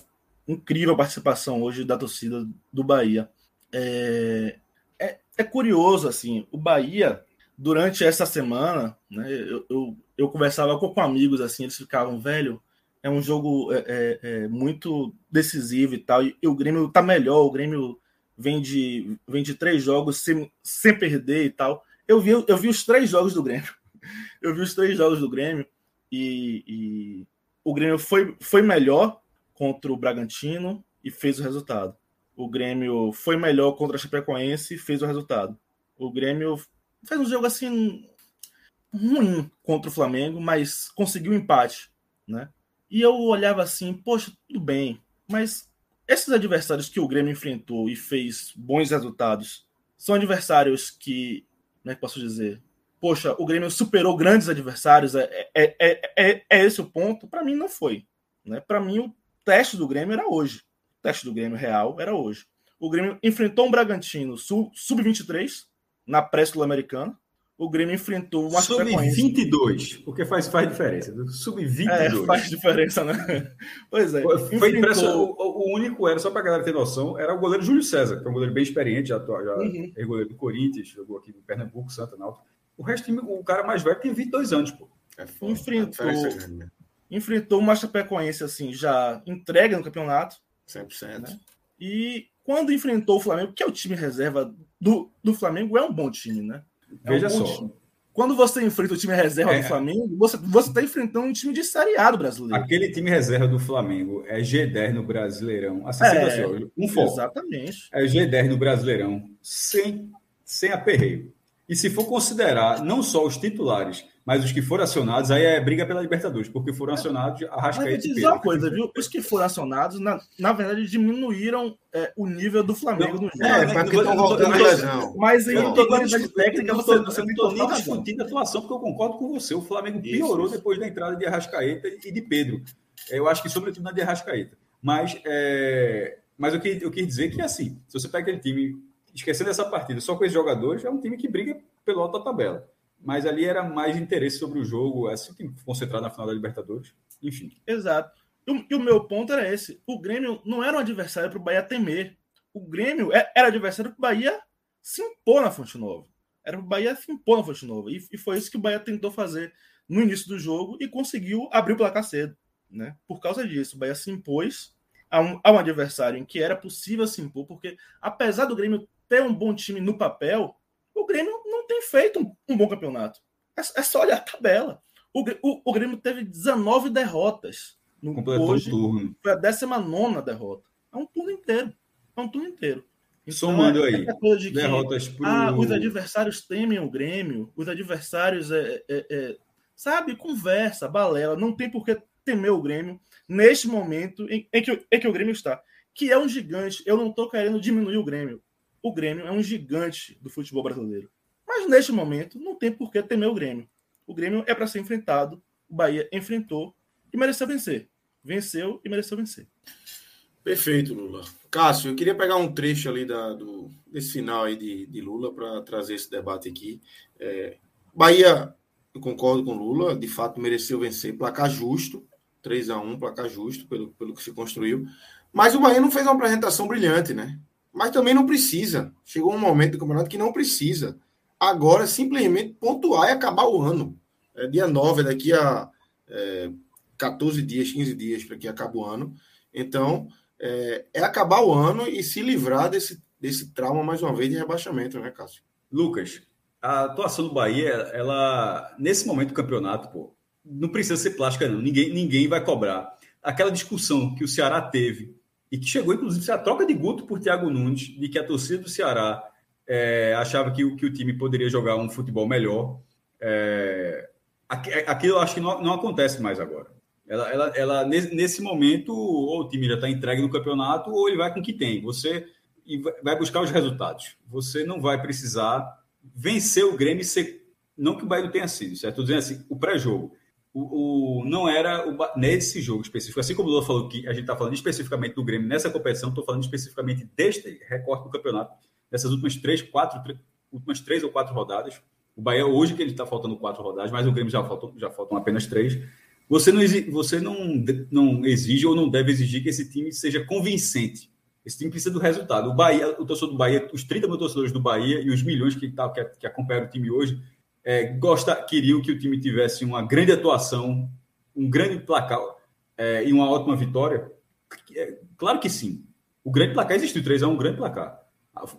Speaker 2: incrível a participação hoje da torcida do Bahia. É, é, é, curioso, assim, o Bahia, durante essa semana, né, eu, eu, eu conversava com, amigos, assim, eles ficavam, velho, é um jogo é, é, é muito decisivo e tal, e, e, o Grêmio tá melhor, o Grêmio vem de, vem de três jogos sem, sem perder e tal. Eu vi, eu vi os três jogos do Grêmio. Eu vi os três jogos do Grêmio e, e o Grêmio foi, foi melhor contra o Bragantino e fez o resultado. O Grêmio foi melhor contra a Chapecoense e fez o resultado. O Grêmio fez um jogo assim ruim contra o Flamengo, mas conseguiu um empate, né? E eu olhava assim, poxa, tudo bem, mas esses adversários que o Grêmio enfrentou e fez bons resultados são adversários que, como é que posso dizer? Poxa, o Grêmio superou grandes adversários, é, é, é, é, é esse o ponto? Para mim, não foi. Né? Para mim, o teste do Grêmio era hoje. O teste do Grêmio real era hoje. O Grêmio enfrentou um Bragantino sub-23 na pré-sul-americana. O Grêmio enfrentou
Speaker 3: uma Sub-22, porque faz, faz diferença. Sub-22.
Speaker 2: É, faz diferença, né? Pois é.
Speaker 3: Foi enfrentou... impressionante. O, o, único era, só para a galera ter noção, era o goleiro Júlio César, que é um goleiro bem experiente, já, já uhum. é goleiro do Corinthians, jogou aqui no Pernambuco, Santa Náutico. O resto, o cara mais velho tem 22 anos, pô.
Speaker 2: É foda, enfrentou, enfrentou uma Chapecoense assim, já entrega no campeonato.
Speaker 1: 100%. Né?
Speaker 2: E quando enfrentou o Flamengo, que é o time reserva do, do Flamengo, é um bom time, né?
Speaker 3: É Veja
Speaker 2: um
Speaker 3: só. Time.
Speaker 2: Quando você enfrenta o time reserva é. do Flamengo, você está enfrentando um time de Série A do brasileiro.
Speaker 3: Aquele time reserva do Flamengo é G10 no Brasileirão. Assim, é, um foco.
Speaker 2: Exatamente.
Speaker 3: É G10 no Brasileirão, sem, sem aperreio. E se for considerar não só os titulares, mas os que foram acionados, aí é briga pela Libertadores, porque foram acionados a Rascaeta. Mas
Speaker 2: dizer uma coisa, viu? Os que foram acionados, na, na verdade, diminuíram é, o nível do Flamengo não, no jogo. É,
Speaker 1: mas porque estão voltando lesão.
Speaker 2: Mas em qualidade técnica, você, você
Speaker 3: não estou nem discutindo a atuação, porque eu concordo com você. O Flamengo piorou isso, depois da entrada de Arrascaeta e de Pedro. Eu acho que, sobretudo, na de Arrascaeta. Mas, é, mas eu, quis, eu quis dizer que, assim, se você pega aquele time, esquecendo essa partida, só com esses jogadores, é um time que briga pelo alto da tabela mas ali era mais interesse sobre o jogo, é assim que concentrado na final da Libertadores. Enfim.
Speaker 2: Exato. e o meu ponto era esse. O Grêmio não era um adversário para o Bahia temer. O Grêmio é, era adversário para o Bahia se impor na Fonte Nova. Era para o Bahia se impor na Fonte Nova. E, e foi isso que o Bahia tentou fazer no início do jogo e conseguiu abrir o placar cedo. Né? Por causa disso, o Bahia se impôs a um, a um adversário em que era possível se impor, porque apesar do Grêmio ter um bom time no papel, o Grêmio não tem feito um, um bom campeonato. É, é, só olhar a tabela. O, o, o Grêmio teve 19 derrotas. No, hoje turno. foi a 19 derrota. É um turno inteiro. É um turno inteiro.
Speaker 3: Então, Somando é, aí,
Speaker 2: de que, derrotas pro... ah, os adversários temem o Grêmio, os adversários é, é, é, sabe, conversa, balela, não tem por que temer o Grêmio neste momento em, em, que, em que o Grêmio está, que é um gigante. Eu não estou querendo diminuir o Grêmio. O Grêmio é um gigante do futebol brasileiro. Mas neste momento não tem por que temer o Grêmio. O Grêmio é para ser enfrentado. O Bahia enfrentou e mereceu vencer. Venceu e mereceu vencer.
Speaker 1: Perfeito, Lula. Cássio, eu queria pegar um trecho ali da, do, desse final aí de, de Lula para trazer esse debate aqui. É, Bahia, eu concordo com Lula, de fato mereceu vencer, placar justo, 3 a 1 placar justo pelo, pelo que se construiu. Mas o Bahia não fez uma apresentação brilhante, né? Mas também não precisa. Chegou um momento do campeonato que não precisa. Agora, simplesmente pontuar e acabar o ano. É dia 9, daqui a é, 14 dias, 15 dias para que acabe o ano. Então, é, é, acabar o ano e se livrar desse, desse trauma, mais uma vez, de rebaixamento, né, Cássio?
Speaker 3: Lucas, a atuação do Bahia, ela, nesse momento do campeonato, pô, não precisa ser plástica, não. Ninguém, ninguém vai cobrar. Aquela discussão que o Ceará teve, e que chegou, inclusive, a troca de Guto por Thiago Nunes, de que a torcida do Ceará é, achava que, que o time poderia jogar um futebol melhor. É, aquilo eu acho que não, não acontece mais agora. Ela, ela, ela, nesse momento, ou o time já está entregue no campeonato, ou ele vai com o que tem. Você vai buscar os resultados. Você não vai precisar vencer o Grêmio ser. Não que o Bahia não tenha sido, certo? Estou dizendo assim, o pré-jogo o, o, não era o, nesse jogo específico, assim como o Lula falou que a gente está falando especificamente do Grêmio nessa competição, estou falando especificamente deste recorte do campeonato, dessas últimas três, quatro, três, últimas três ou quatro rodadas. O Bahia hoje que ele está faltando quatro rodadas, mas o Grêmio já faltam, já faltam apenas três. Você não, você não, não exige ou não deve exigir que esse time seja convincente. Esse time precisa do resultado. O Bahia, o torcedor do Bahia, os 30 mil torcedores do Bahia e os milhões que, tá, que, que acompanham o time hoje é, gosta, queriam que o time tivesse uma grande atuação, um grande placar é, e uma ótima vitória? É, claro que sim. O grande placar existe, o 3 é um grande placar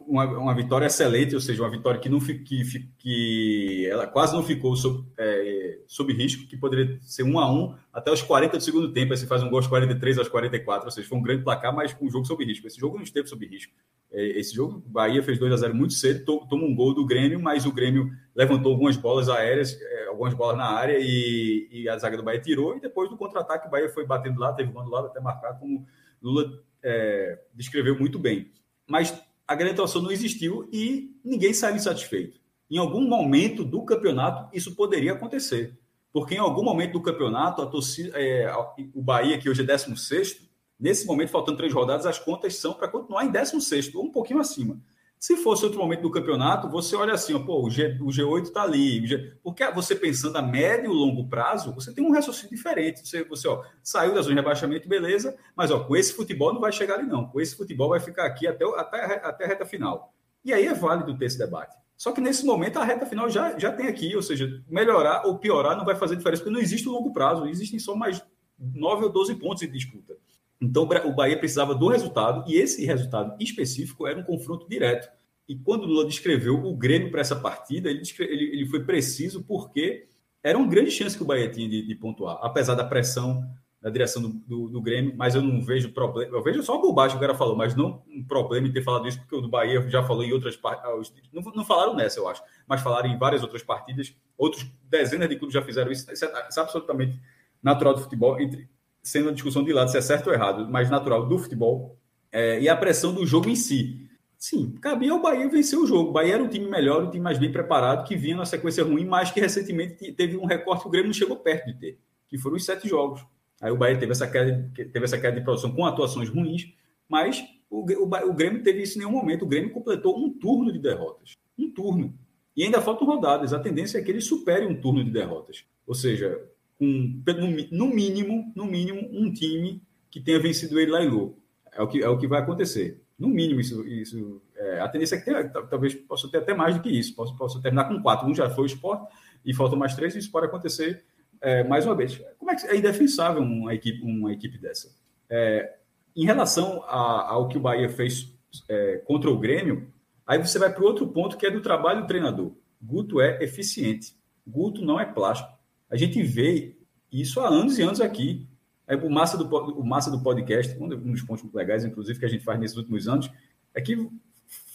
Speaker 3: uma, uma, vitória excelente, ou seja, uma vitória que não que, que ela quase não ficou sob, é, sob risco, que poderia ser 1 a 1 até os 40 do segundo tempo, aí se faz um gol aos 43 aos 44, ou seja, foi um grande placar, mas com um jogo sob risco. Esse jogo não esteve sob risco. É, esse jogo, Bahia fez 2 a 0 muito cedo, to, toma um gol do Grêmio, mas o Grêmio levantou algumas bolas aéreas, é, algumas bolas na área e, e, a zaga do Bahia tirou, e depois do contra-ataque o Bahia foi batendo lá, teve um do lado até marcar, como Lula é, descreveu muito bem. Mas a grande atuação não existiu e ninguém saiu insatisfeito. Em algum momento do campeonato, isso poderia acontecer. Porque em algum momento do campeonato, torcida, é, o Bahia, que hoje é 16, nesse momento, faltando três rodadas, as contas são para continuar em 16, ou um pouquinho acima. Se fosse outro momento do campeonato, você olha assim, ó, pô, o, G, o G8 está ali. G... Porque você pensando a médio e longo prazo, você tem um raciocínio diferente. Você, você ó, saiu da zona de rebaixamento, beleza, mas ó, com esse futebol não vai chegar ali, não. Com esse futebol vai ficar aqui até, até, até a reta final. E aí é válido ter esse debate. Só que nesse momento a reta final já, já tem aqui, ou seja, melhorar ou piorar não vai fazer diferença, porque não existe o longo prazo, existem só mais 9 ou 12 pontos em disputa. Então o Bahia precisava do resultado, e esse resultado específico era um confronto direto. E quando Lula descreveu o Grêmio para essa partida, ele, ele, ele, foi preciso porque era uma grande chance que o Bahia tinha de, de pontuar, apesar da pressão na direção do, do, do, Grêmio, mas eu não vejo problema. Eu vejo só o bobagem que o cara falou, mas não um problema em ter falado isso, porque o do Bahia já falou em outras partidas. Não, não, falaram nessa, eu acho, mas falaram em várias outras partidas. Outros dezenas de clubes já fizeram isso. Isso é, isso é absolutamente natural do futebol, entre, sendo uma discussão de lado se é certo ou errado, mas natural do futebol, é, e a pressão do jogo em si. Sim, cabia ao Bahia vencer o jogo. O Bahia era um time melhor, um time mais bem preparado, que vinha na sequência ruim, mas que recentemente teve um recorte que o Grêmio não chegou perto de ter, que foram os sete jogos. Aí o Bahia teve essa queda, teve essa queda de produção com atuações ruins, mas o, o, o Grêmio teve isso em nenhum momento. O Grêmio completou um turno de derrotas. Um turno. E ainda faltam rodadas. A tendência é que ele supere um turno de derrotas. Ou seja, com no mínimo, no mínimo, um time que tenha vencido ele lá em Lô. É o que, é o que vai acontecer. No mínimo, isso, isso é, a tendência é que tenha, talvez possa ter até mais do que isso. Posso, posso terminar com quatro. Um já foi o esporte e faltam mais três, e isso pode acontecer é, mais uma vez. Como é que é indefensável uma equipe, uma equipe dessa? É, em relação a, ao que o Bahia fez é, contra o Grêmio, aí você vai para o outro ponto que é do trabalho do treinador. Guto é eficiente. Guto não é plástico. A gente vê isso há anos e anos aqui. É, o, massa do, o massa do podcast, um dos pontos legais, inclusive, que a gente faz nesses últimos anos, é que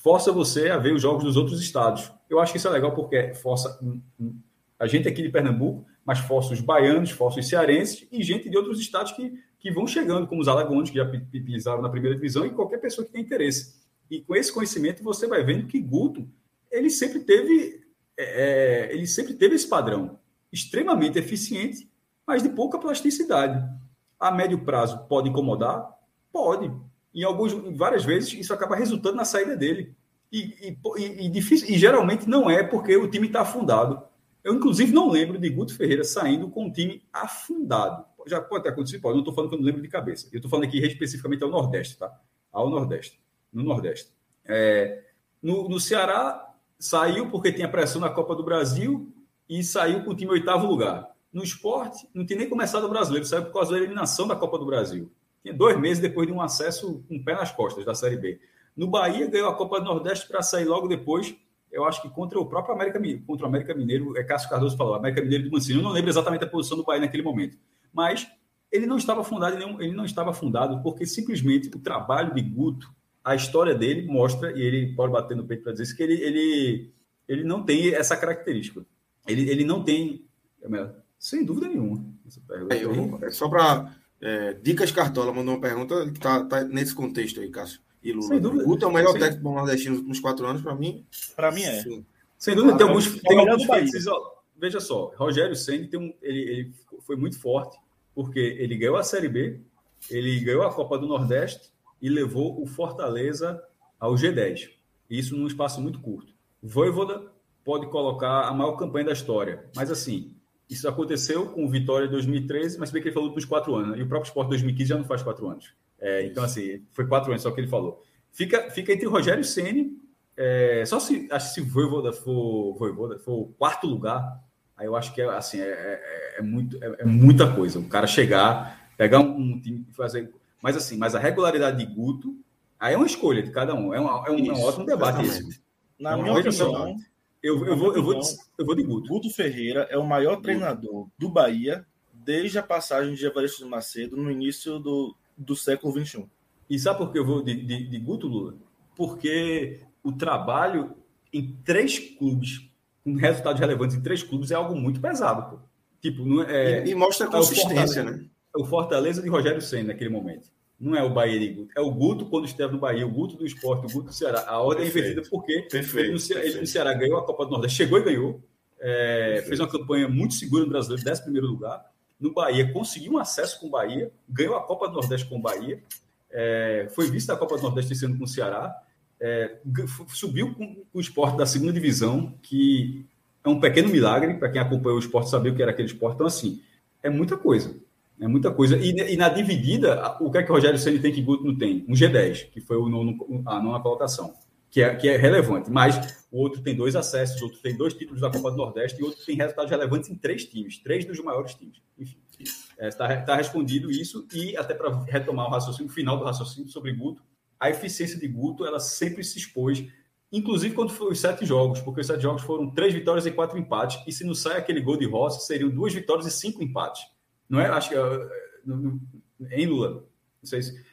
Speaker 3: força você a ver os jogos dos outros estados. Eu acho que isso é legal porque força a gente aqui de Pernambuco, mas força os baianos, força os cearenses e gente de outros estados que, que vão chegando, como os alagoanos, que já pisaram na primeira divisão, e qualquer pessoa que tem interesse. E com esse conhecimento, você vai vendo que Guto, ele sempre teve, é, é, ele sempre teve esse padrão, extremamente eficiente, mas de pouca plasticidade. A médio prazo pode incomodar? Pode. Em alguns, várias vezes, isso acaba resultando na saída dele. E, e, e, difícil, e geralmente não é porque o time está afundado. Eu, inclusive, não lembro de Guto Ferreira saindo com um time afundado. Já pode ter acontecido, pode. Não estou falando que eu não lembro de cabeça. Eu estou falando aqui especificamente ao Nordeste, tá? Ao Nordeste. No Nordeste. É, no, no Ceará, saiu porque tinha pressão na Copa do Brasil e saiu com o time oitavo lugar. No esporte, não tinha nem começado o brasileiro, saiu por causa da eliminação da Copa do Brasil. Tinha dois meses depois de um acesso com um o pé nas costas da Série B. No Bahia, ganhou a Copa do Nordeste para sair logo depois eu acho que contra o próprio América contra o América Mineiro, é Cássio Cardoso falou, América Mineiro do Mancini. Eu não lembro exatamente a posição do Bahia naquele momento, mas ele não estava fundado ele não estava fundado porque simplesmente o trabalho de Guto, a história dele mostra e ele pode bater no peito para dizer isso que ele, ele ele não tem essa característica. Ele, ele não tem, sem dúvida nenhuma.
Speaker 1: É, eu, é só para é, Dicas Cartola mandou uma pergunta que está tá nesse contexto aí, Cássio e Lula. Sem dúvida. Guto é o melhor Sim. técnico nordestino nos últimos quatro anos, para mim.
Speaker 2: Para mim é.
Speaker 3: Sim. Sem dúvida, ah, tem alguns, é tem alguns países. Veja só, Rogério Senni tem um, ele, ele foi muito forte, porque ele ganhou a Série B, ele ganhou a Copa do Nordeste e levou o Fortaleza ao G10. Isso num espaço muito curto. Voivoda pode colocar a maior campanha da história, mas assim, isso aconteceu com o Vitória em 2013, mas bem que ele falou dos quatro anos, né? e o próprio Sport 2015 já não faz quatro anos. É, então, assim, foi quatro anos só que ele falou. Fica, fica entre o Rogério Ceni é, só se acho se Voivoda for, Voivoda for o quarto lugar, aí eu acho que é, assim, é, é, é muito, é, é, muita coisa. O cara chegar, pegar um, um time e fazer. Mas assim, mas a regularidade de Guto, aí é uma escolha de cada um. É, uma, é um, Isso, um ótimo debate esse.
Speaker 2: Na minha opinião,
Speaker 3: eu, eu, vou, eu, vou, eu vou de Guto.
Speaker 2: Guto Ferreira é o maior treinador do Bahia desde a passagem de Evaristo Macedo no início do, do século XXI.
Speaker 3: E sabe por que eu vou de, de, de Guto Lula? Porque o trabalho em três clubes, com resultados relevantes em três clubes, é algo muito pesado. Pô. Tipo, não é,
Speaker 1: e, e mostra a consistência, é né?
Speaker 3: É o Fortaleza de Rogério Senna naquele momento. Não é o Bahia de Guto. É o Guto quando esteve no Bahia, o Guto do esporte, o Guto do Ceará. A ordem é invertida porque perfeito, ele, no Ceará, ele, no Ceará, ganhou a Copa do Nordeste, chegou e ganhou. É, fez uma campanha muito segura no brasileiro, 10 primeiro lugar no Bahia, conseguiu um acesso com o Bahia, ganhou a Copa do Nordeste com o Bahia, é, foi visto a Copa do Nordeste sendo com o Ceará, é, subiu com, o esporte da segunda divisão, que é um pequeno milagre para quem acompanhou o esporte saber o que era aquele esporte. Então, assim, é muita coisa. É muita coisa. E, e na dividida, o que é que o Rogério Senna tem que Guto não tem? Um G10, que foi o nono, a nona colocação que é, que é relevante. Mas o outro tem dois acessos, o outro tem dois títulos da Copa do Nordeste e o outro tem resultados relevantes em três times, três dos maiores times. Enfim, está é, tá respondido isso e até para retomar o raciocínio, o final do raciocínio sobre Guto, a eficiência de Guto ela sempre se expôs, inclusive quando foi os sete jogos, porque os sete jogos foram três vitórias e quatro empates, e se não sai aquele gol de Rossi, seriam duas vitórias e cinco empates. Não é? Acho que em Lula, não sei se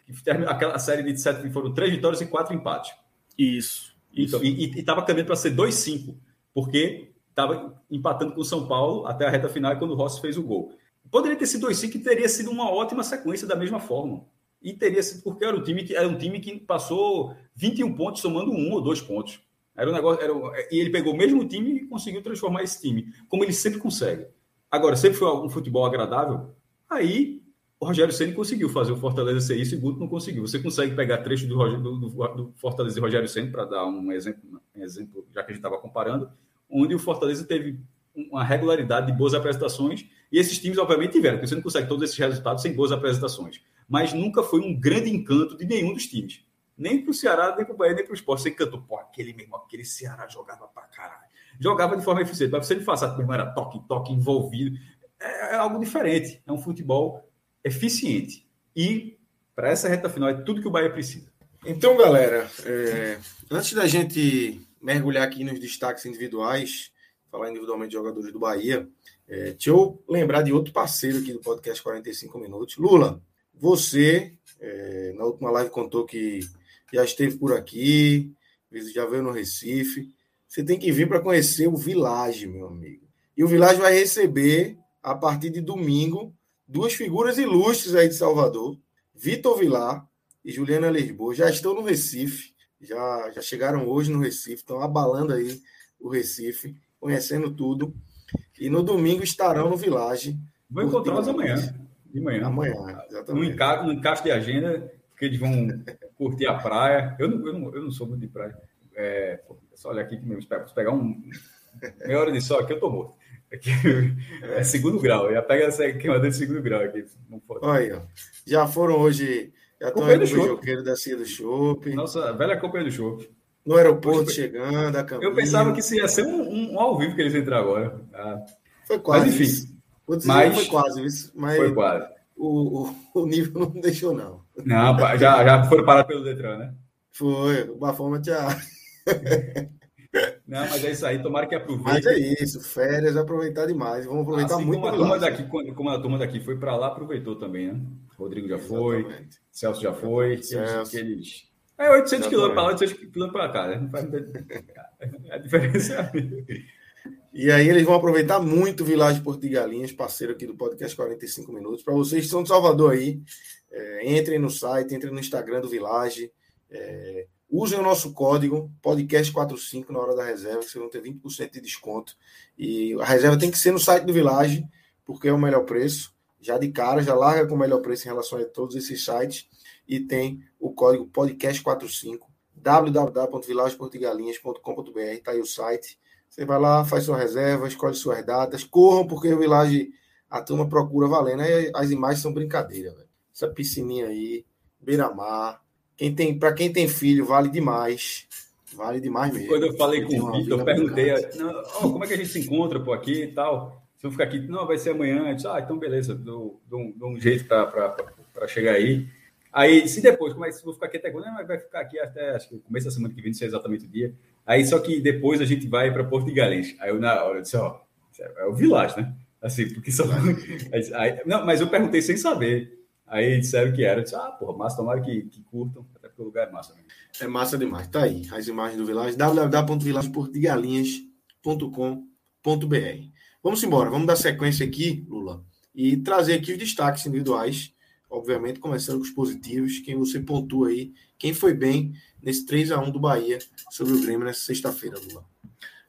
Speaker 3: aquela série de sete foram três vitórias e quatro empates.
Speaker 2: Isso.
Speaker 3: isso. Então, e estava caminhando para ser 2-5, porque estava empatando com o São Paulo até a reta final quando o Rossi fez o gol. Poderia ter sido 2-5 e teria sido uma ótima sequência da mesma forma. E teria sido porque era um time que era um time que passou 21 pontos somando um ou dois pontos. Era um negócio, era, e ele pegou o mesmo time e conseguiu transformar esse time, como ele sempre consegue. Agora, sempre foi um futebol agradável, aí o Rogério Ceni conseguiu fazer o Fortaleza ser isso e o Guto não conseguiu. Você consegue pegar trecho do, do, do Fortaleza e Rogério Ceni para dar um exemplo, um exemplo, já que a gente estava comparando, onde o Fortaleza teve uma regularidade de boas apresentações, e esses times, obviamente, tiveram, porque você não consegue todos esses resultados sem boas apresentações. Mas nunca foi um grande encanto de nenhum dos times. Nem para o Ceará, nem para o Bahia, nem para o Esporte. Você encantou, pô, aquele mesmo, aquele Ceará jogava para caralho. Jogava de forma eficiente, mas você não faça mesmo, era toque, toque, envolvido. É, é algo diferente. É um futebol eficiente. E, para essa reta final, é tudo que o Bahia precisa.
Speaker 1: Então, galera, é, antes da gente mergulhar aqui nos destaques individuais, falar individualmente de jogadores do Bahia, é, deixa eu lembrar de outro parceiro aqui do podcast 45 Minutos. Lula, você, é, na última live, contou que já esteve por aqui, já veio no Recife. Você tem que vir para conhecer o Village, meu amigo. E o Village vai receber, a partir de domingo, duas figuras ilustres aí de Salvador, Vitor Vilar e Juliana Lisboa. Já estão no Recife, já, já chegaram hoje no Recife, estão abalando aí o Recife, conhecendo tudo. E no domingo estarão no Village.
Speaker 3: Vou encontrá-los amanhã. De manhã.
Speaker 1: Amanhã, exatamente.
Speaker 3: No encaixe, no encaixe de agenda, porque eles vão curtir a praia. Eu não, eu não, eu não sou muito de praia. É, só olha aqui que me pegar um. Meia hora de sol aqui, eu tô morto. Aqui, é segundo grau. Já pega essa queimadura de segundo grau aqui.
Speaker 1: Não pode. Olha, já foram hoje. Já estão aí no beijoqueiro da Cia do Chopp.
Speaker 3: Nossa, velha companhia do Chopp.
Speaker 1: No aeroporto chegando, a caminho.
Speaker 3: Eu pensava que isso ia ser um, um, um ao vivo que eles entram agora. Ah.
Speaker 1: Foi quase.
Speaker 3: Mas enfim.
Speaker 1: Dizer mas, foi quase isso. Mas
Speaker 3: foi quase.
Speaker 1: O, o, o, nível não deixou, não.
Speaker 3: Não, já, já foram parados pelo Detran, né?
Speaker 1: Foi, o Bafoma tinha.
Speaker 3: Não, mas é isso aí, tomara que aproveite.
Speaker 1: Mas é isso, férias, aproveitar demais. Vamos aproveitar assim muito.
Speaker 3: Como a, turma daqui, como a turma daqui foi para lá, aproveitou também, né? Rodrigo já Exatamente. foi, Celso já foi. Celso. Eles, é 800 quilômetros para lá, 800 quilômetros para cá, né? Não faz a diferença. É
Speaker 1: e aí eles vão aproveitar muito o Vilagem Porto de Galinhas, parceiro aqui do podcast 45 Minutos. Para vocês que são de Salvador aí, é, entrem no site, entrem no Instagram do Vilage, é, usem o nosso código podcast45 na hora da reserva, vocês vão ter 20% de desconto. E a reserva tem que ser no site do Vilage, porque é o melhor preço. Já de cara, já larga com o melhor preço em relação a todos esses sites e tem o código podcast45 www.vilageportugalinhas.com.br, está aí o site. Você vai lá, faz sua reserva, escolhe suas datas, corram, porque o Village, a turma procura valendo. Aí as imagens são brincadeira, velho. Essa piscininha aí, beira-mar. Quem tem, para quem tem filho, vale demais. Vale demais mesmo.
Speaker 3: Quando eu falei com o Vitor, eu perguntei, oh, como é que a gente se encontra por aqui e tal? Se eu ficar aqui, não, vai ser amanhã. Eu disse, ah, então beleza, dou, dou, dou um jeito para chegar aí. Aí, se depois, como é que vou ficar aqui até quando? Não, vai ficar aqui até acho que começo da semana que vem, não sei exatamente o dia. Aí, só que depois a gente vai para Porto de Galinhos. Aí eu, na hora, eu disse, ó, é o Village, né? Assim, porque só. Aí, não, mas eu perguntei sem saber. Aí disseram que era. Eu disse, ah, porra, massa, tomara que, que curtam, até porque o lugar é massa mesmo.
Speaker 1: É massa demais. Tá aí, as imagens do Village, www.vilageportodegalinhas.com.br. Vamos embora, vamos dar sequência aqui, Lula, e trazer aqui os destaques individuais obviamente, começando com os positivos, quem você pontua aí, quem foi bem nesse 3 a 1 do Bahia sobre o Grêmio nessa sexta-feira, Lula.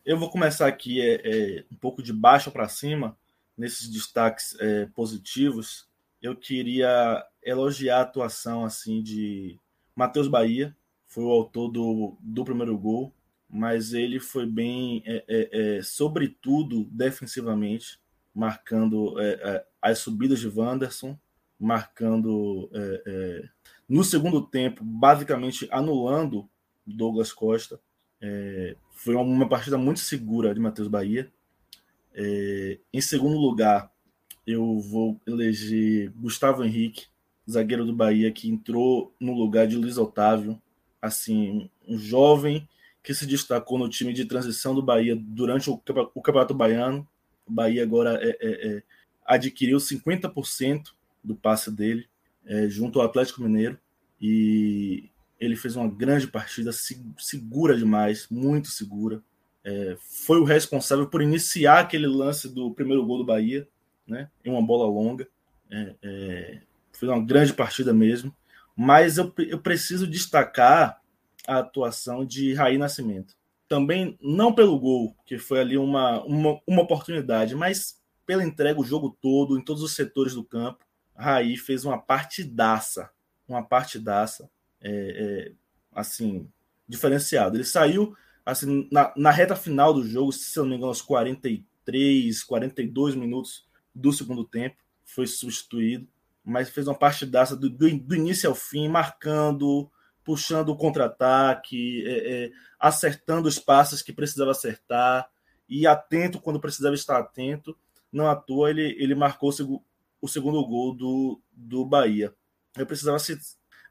Speaker 2: Eu vou começar aqui é, é um pouco de baixo para cima, nesses destaques é, positivos. Eu queria elogiar a atuação assim de Matheus Bahia, foi o autor do, do primeiro gol, mas ele foi bem, é, é, é sobretudo defensivamente, marcando é, as subidas de Wanderson, marcando é, é, no segundo tempo, basicamente anulando Douglas Costa. É, foi uma partida muito segura de Matheus Bahia. É, em segundo lugar, eu vou eleger Gustavo Henrique, zagueiro do Bahia, que entrou no lugar de Luiz Otávio. Assim, um jovem que se destacou no time de transição do Bahia durante o, Campeonato Baiano. O Bahia agora é, é, é adquiriu 50% do passe dele é, junto ao Atlético Mineiro e ele fez uma grande partida, segura demais, muito segura. É, foi o responsável por iniciar aquele lance do primeiro gol do Bahia, né, em uma bola longa. É, é, foi uma grande partida mesmo. Mas eu, eu preciso destacar a atuação de Raí Nascimento. Também não pelo gol, que foi ali uma, uma, uma oportunidade, mas pela entrega o jogo todo, em todos os setores do campo. Raí fez uma partidaça, uma partidaça, é, é, assim, diferenciado. Ele saiu assim, na, na, reta final do jogo, se não me engano, aos 40, 43, 42 minutos do segundo tempo, foi substituído, mas fez uma partidaça do, do, do início ao fim, marcando, puxando o contra-ataque, é, é, acertando os passes que precisava acertar, e atento quando precisava estar atento. Não à toa ele, ele marcou o, o segundo gol do, do Bahia. Eu precisava citar.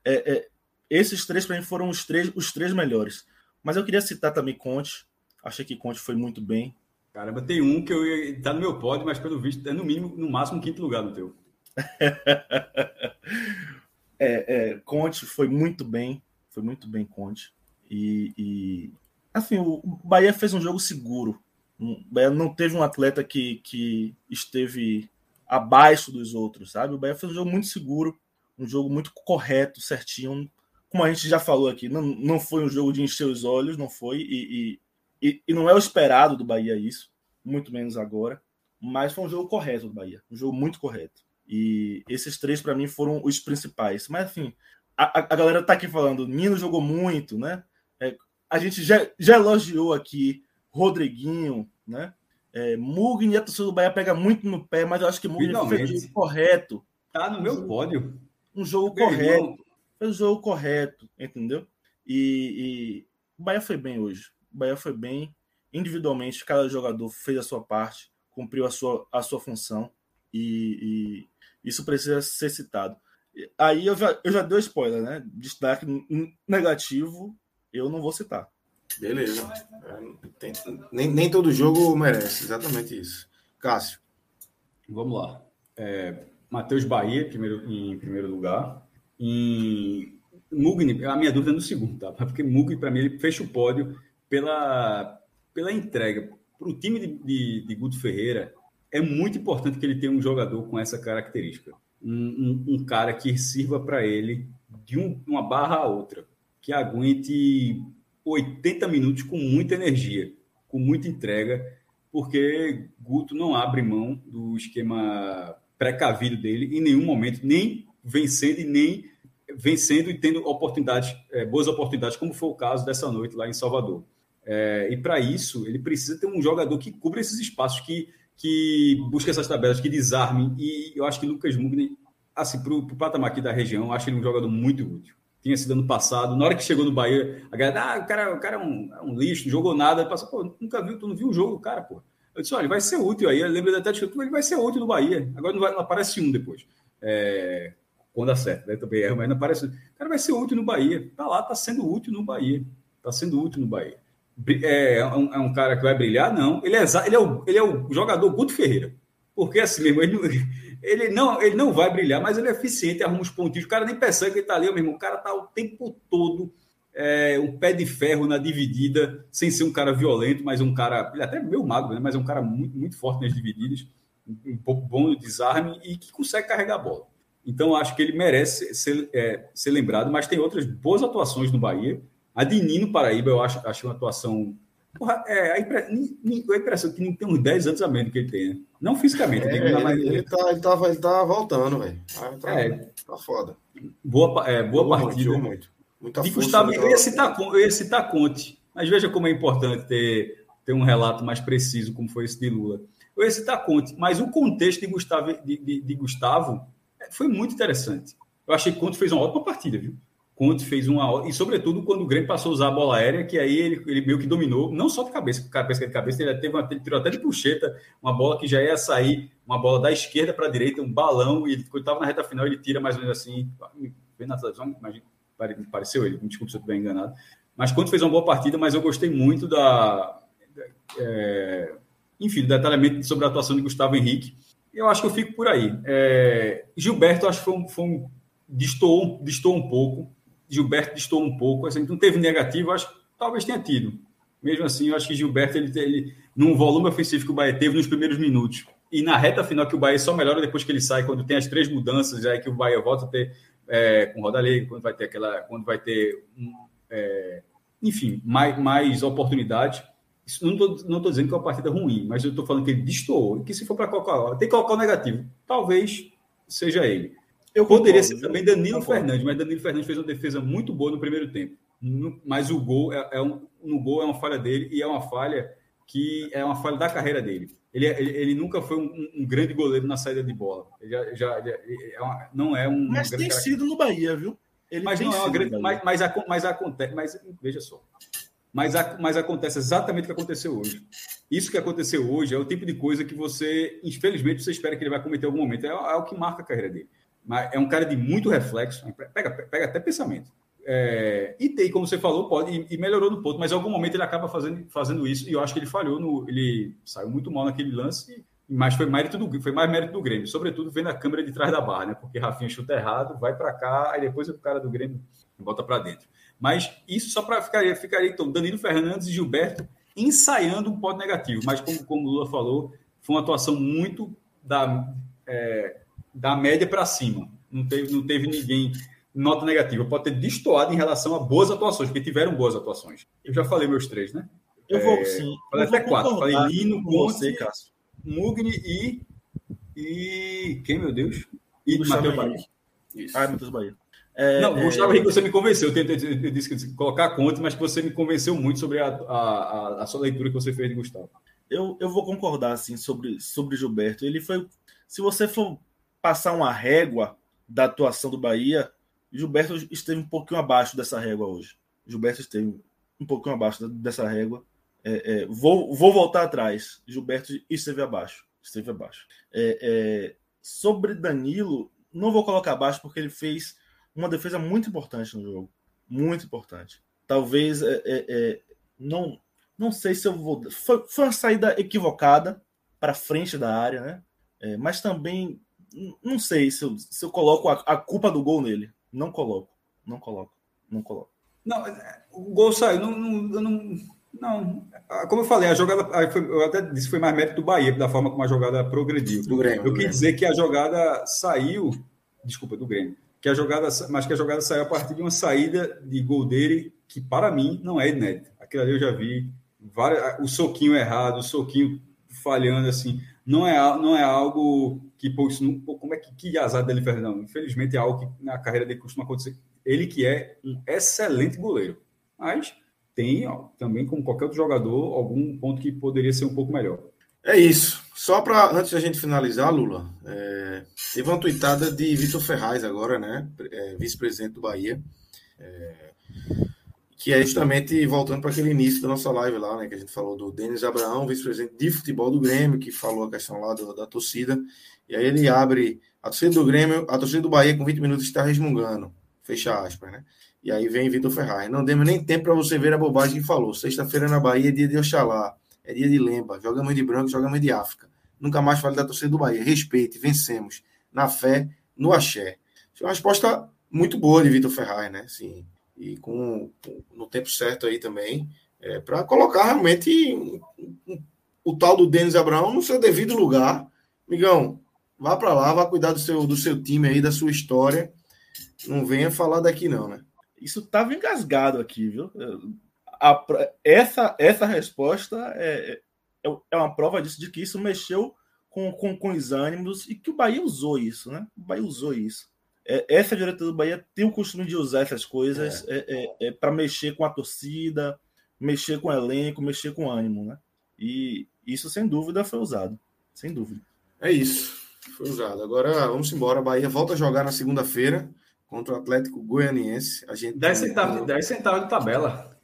Speaker 2: É, é, esses três, para mim, foram os três, os três melhores. Mas eu queria citar também Conte. Achei que Conte foi muito bem.
Speaker 3: Caramba, tem um que eu ia, tá no meu pódio, mas pelo visto é no mínimo, no máximo, quinto lugar no teu.
Speaker 2: é, é, Conte foi muito bem. Foi muito bem, Conte. E, e assim, o Bahia fez um jogo seguro. Não teve um atleta que, que esteve abaixo dos outros, sabe? O Bahia fez um jogo muito seguro, um jogo muito correto, certinho. Como a gente já falou aqui, não, não foi um jogo de encher os olhos, não foi, e, e, e não é o esperado do Bahia isso, muito menos agora. Mas foi um jogo correto do Bahia, um jogo muito correto. E esses três, para mim, foram os principais. Mas, enfim, a, a galera tá aqui falando, Nino jogou muito, né? É, a gente já, já elogiou aqui Rodriguinho, né? É, Mugni e a torcida do Bahia pega muito no pé, mas eu acho que Mugni fez o jogo correto.
Speaker 3: Tá no meu pódio.
Speaker 2: Um jogo Meu correto. Irmão. Fez o jogo correto, entendeu? E, e, o Bahia foi bem hoje. O Bahia foi bem. Individualmente, cada jogador fez a sua parte, cumpriu a sua, a sua função. E, e isso precisa ser citado. Aí eu já, eu já dei spoiler, né? Destaque negativo, eu não vou citar.
Speaker 1: Beleza. É, tem, nem, nem todo jogo merece, exatamente isso. Cássio.
Speaker 3: Vamos lá. É, Matheus Bahia, primeiro, em primeiro lugar. Em Mugni, a minha dúvida é no segundo, tá? Porque Mugni, para mim, ele fecha o pódio pela, pela entrega. Para o time de, de, de Guto Ferreira, é muito importante que ele tenha um jogador com essa característica. Um, um, um cara que sirva para ele de um, uma barra a outra, que aguente 80 minutos com muita energia, com muita entrega, porque Guto não abre mão do esquema precavido dele em nenhum momento, nem vencendo e nem vencendo e tendo oportunidades, é, boas oportunidades, como foi o caso dessa noite lá em Salvador. É, e para isso, ele precisa ter um jogador que cubra esses espaços, que, que busque essas tabelas, que desarme. E eu acho que Lucas Mugni, assim, para o patamar aqui da região, eu acho ele um jogador muito útil tinha sido ano passado. Na hora que chegou no Bahia, a galera, ah, o cara, o cara é, um, é um lixo, não jogou nada. Passou, pô, nunca viu, tu não viu o jogo cara, pô. Eu disse, olha, ele vai ser útil aí. Eu lembro até de que ele vai ser útil no Bahia. Agora não, vai, não aparece um depois. É, quando acerta, né? Também erra, mas não aparece. O cara vai ser útil no Bahia. Tá lá, tá sendo útil no Bahia. Tá sendo útil no Bahia. É, é, um, é um cara que vai brilhar? Não. Ele é, ele é, o, ele é o jogador Guto Ferreira. Porque assim mesmo, ele não, ele não, ele não vai brilhar, mas ele é eficiente, arruma os pontinhos. O cara nem percebe que ele está ali, meu irmão. O cara está o tempo todo é, um pé de ferro na dividida, sem ser um cara violento, mas um cara. Ele é até meio magro, né? mas é um cara muito, muito forte nas divididas, um pouco bom no desarme e que consegue carregar a bola. Então, acho que ele merece ser, é, ser lembrado, mas tem outras boas atuações no Bahia. A de Nino Paraíba, eu acho, acho uma atuação Porra, é, a, impre... a impressão que tem uns 10 anos a menos que ele tem, né? Não fisicamente. É,
Speaker 1: ele, mais... ele, tá, ele, tá, ele tá voltando, velho. Tá, é, tá foda.
Speaker 3: Boa, é, boa partida. Muito, muito. Muita de Gustavo, eu ia, citar, eu ia citar Conte, mas veja como é importante ter, ter um relato mais preciso, como foi esse de Lula. Eu ia citar Conte, mas o contexto de Gustavo, de, de, de Gustavo foi muito interessante. Eu achei que Conte fez uma ótima partida, viu? Conte fez uma. E, sobretudo, quando o Grêmio passou a usar a bola aérea, que aí ele, ele meio que dominou, não só de cabeça, o pesca de cabeça, ele teve uma, ele tirou até de puxeta, uma bola que já ia sair, uma bola da esquerda para a direita, um balão, e ele, estava na reta final, ele tira mais ou menos assim. Vendo na televisão, imagina, pareceu ele, me desculpe se eu estiver enganado. Mas Conte fez uma boa partida, mas eu gostei muito da. É, enfim, do detalhamento sobre a atuação de Gustavo Henrique. Eu acho que eu fico por aí. É, Gilberto, acho que foi um, foi um distou, distou um pouco Gilberto distou um pouco, assim, não teve negativo, acho que talvez tenha tido. Mesmo assim, eu acho que Gilberto, ele, ele num volume ofensivo que o Bahia teve nos primeiros minutos, e na reta final que o Bahia só melhora depois que ele sai, quando tem as três mudanças, aí que o Bahia volta a ter é, com Roda Alegre, quando vai ter aquela, quando vai ter, é, enfim, mais, mais oportunidades. Isso, não estou não tô dizendo que é uma partida ruim, mas eu estou falando que ele destoou, que se for para colocar, tem que colocar o negativo. Talvez seja ele. Eu Poderia ser também Danilo concordo. Fernandes, mas Danilo Fernandes fez uma defesa muito boa no primeiro tempo. No, mas o gol é, é um, no gol é uma falha dele e é uma falha que é uma falha da carreira dele. Ele, ele, ele nunca foi um, um, grande goleiro na saída de bola. Ele já, já, já é uma, não é um.
Speaker 2: Mas tem sido no Bahia, viu?
Speaker 3: Ele mas não é uma grande. Mas, mas, mas, acontece. Mas veja só. Mas, mas acontece exatamente o que aconteceu hoje. Isso que aconteceu hoje é o tipo de coisa que você, infelizmente, você espera que ele vai cometer em algum momento. É, é o que marca a carreira dele. Mas é um cara de muito reflexo, pega, pega até pensamento. É, e tem, como você falou, pode e, melhorou no ponto, mas em algum momento ele acaba fazendo, fazendo isso, e eu acho que ele falhou no. Ele saiu muito mal naquele lance, mas foi mérito do foi mais mérito do Grêmio, sobretudo vendo a câmera de trás da barra, né? Porque Rafinha chuta errado, vai para cá, aí depois o cara do Grêmio bota para dentro. Mas isso só para ficar ficaria então Danilo Fernandes e Gilberto ensaiando um ponto negativo, mas como, como o Lula falou, foi uma atuação muito da, é, da média para cima. Não teve, não teve ninguém nota negativa. Pode ter destoado em relação a boas atuações, porque tiveram boas atuações. Eu já falei meus três, né?
Speaker 2: Eu vou, é, sim.
Speaker 3: Falei até quatro. Falei Lino, Conte, Mugni e. E. Quem, meu Deus? E Matheus Bahia. Isso. Ah, Matheus Bahia. É, não, é... Gustavo Henrique, você me convenceu. Eu, tentei, eu disse que colocar conta, mas que você me convenceu muito sobre a, a, a, a, sua leitura que você fez de Gustavo.
Speaker 2: Eu, eu vou concordar assim sobre, sobre Gilberto. Ele foi. Se você for passar uma régua da atuação do Bahia, Gilberto esteve um pouquinho abaixo dessa régua hoje. Gilberto esteve um pouquinho abaixo dessa régua. É, é, vou, vou voltar atrás. Gilberto esteve abaixo. Esteve abaixo. É, é sobre Danilo, não vou colocar abaixo porque ele fez uma defesa muito importante no jogo. Muito importante. Talvez é, é, não, não sei se eu vou. Foi, foi uma saída equivocada para frente da área, né? Mas também não sei se eu, se eu coloco a, a, culpa do gol nele. Não coloco. Não coloco. Não coloco.
Speaker 3: Não, o gol saiu. Não, não, não, não. Como eu falei, a jogada. Eu até disse que foi mais mérito do Bahia, da forma como a jogada progrediu. Do Grêmio. Eu quis dizer que a jogada saiu. Desculpa, do Grêmio que a jogada, mas que a jogada saiu a partir de uma saída de gol dele que para mim não é inédita. Aquilo ali eu já vi várias, o soquinho errado, o soquinho falhando assim, não é não é algo que pô, isso não, pô, como é que, que azar dele fez não. Infelizmente é algo que na carreira dele costuma acontecer. Ele que é um excelente goleiro, mas tem ó, também como qualquer outro jogador algum ponto que poderia ser um pouco melhor.
Speaker 1: É isso. Só para antes da gente finalizar, Lula, é, teve uma tuitada de Vitor Ferraz agora, né, é, vice-presidente do Bahia, é, que é justamente voltando para aquele início da nossa live lá, né, que a gente falou do Denis Abraão, vice-presidente de futebol do Grêmio, que falou a questão lá do, da torcida, e aí ele abre a torcida do Grêmio, a torcida do Bahia com 20 minutos está resmungando, fecha aspas, né? E aí vem Vitor Ferraz. Não demos nem tempo para você ver a bobagem que falou. Sexta-feira na Bahia é dia de Oxalá. É dia de Lemba. Jogamos de branco, jogamos de África. Nunca mais fale da torcida do Bahia. Respeite, vencemos. Na fé, no axé. Foi uma resposta muito boa de Vitor Ferraz, né? Sim. E com, com, no tempo certo aí também. É, para colocar realmente o tal do Denis Abraão no seu devido lugar. Migão, vá para lá, vá cuidar do seu, do seu time aí, da sua história. Não venha falar daqui, não, né?
Speaker 2: Isso estava engasgado aqui, viu? a, essa, essa resposta é, é, é uma prova disso, de que isso mexeu com, com, com os ânimos e que o Bahia usou isso, né? O Bahia usou isso. É, essa diretoria do Bahia tem o costume de usar essas coisas é. é, é, é para mexer com a torcida, mexer com o elenco, mexer com o ânimo, né? E isso, sem dúvida, foi usado. Sem dúvida.
Speaker 1: É isso. Foi usado. Agora vamos embora. A Bahia volta a jogar na segunda-feira contra o Atlético Goianiense. A gente
Speaker 3: 10 centavos, 10 centavos de tabela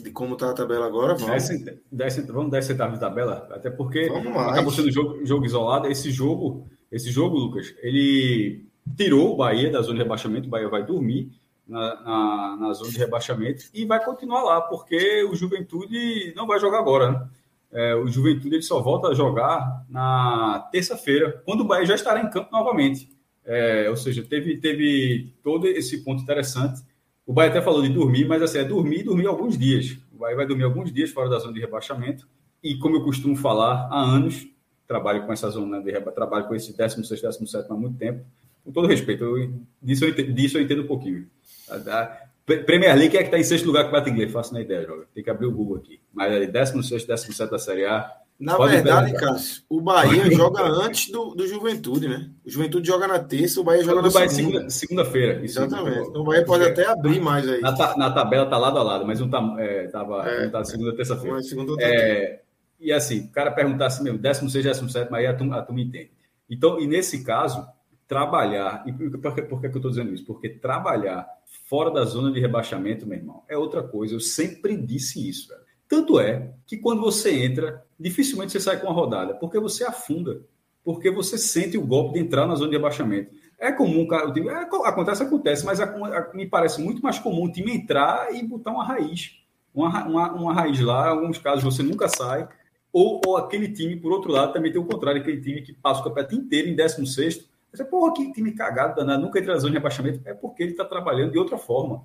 Speaker 1: de como está a tabela agora,
Speaker 3: vamos. 10, 10, vamos 10 centavos de tabela, até porque acabou sendo jogo, jogo isolado. Esse jogo, esse jogo, Lucas, ele tirou o Bahia da zona de rebaixamento, o Bahia vai dormir na, na, na, zona de rebaixamento e vai continuar lá, porque o Juventude não vai jogar agora, né? É, o Juventude ele só volta a jogar na terça-feira, quando o Bahia já estará em campo novamente. É, ou seja, teve, teve todo esse ponto interessante o Bahia até falou de dormir, mas assim, é dormir e dormir alguns dias. O Bahia vai dormir alguns dias fora da zona de rebaixamento. E como eu costumo falar há anos, trabalho com essa zona de rebaixamento, trabalho com esse 16, 17 há muito tempo. Com todo respeito, eu, disso, eu entendo, disso eu entendo um pouquinho. A, a Premier League é que está em sexto lugar com o Batingley, faço na ideia, joga. Tem que abrir o Google aqui. Mas é 16, 17 da Série A,
Speaker 1: na Pode verdade, Cássio, o Bahia joga antes do, do Juventude, né? O Juventude joga na terça, o Bahia joga na
Speaker 3: Bahia segunda. Segunda-feira.
Speaker 1: Exatamente. Então, o Bahia pode até abrir mais aí.
Speaker 3: Na, na tabela tá lado a lado, mas não tá, é, tava, é, não tá segunda, terça-feira. É, e assim, o cara perguntasse, meu, 16, 17, mas aí a turma, a turma entende. Então, e nesse caso, trabalhar, e por que, por que eu estou dizendo isso? Porque trabalhar fora da zona de rebaixamento, meu irmão, é outra coisa. Eu sempre disse isso, velho. Tanto é que quando você entra, dificilmente você sai com a rodada, porque você afunda, porque você sente o golpe de entrar na zona de rebaixamento. É comum, o time, é, acontece, acontece, mas me parece muito mais comum o time entrar e botar uma raiz. Uma, uma, uma raiz lá, em alguns casos você nunca sai, ou, ou aquele time, por outro lado, também tem o contrário, aquele time que passa o campeonato inteiro em 16 você, porra, que time cagado, danado, nunca entra na zona de rebaixamento. É porque ele está trabalhando de outra forma.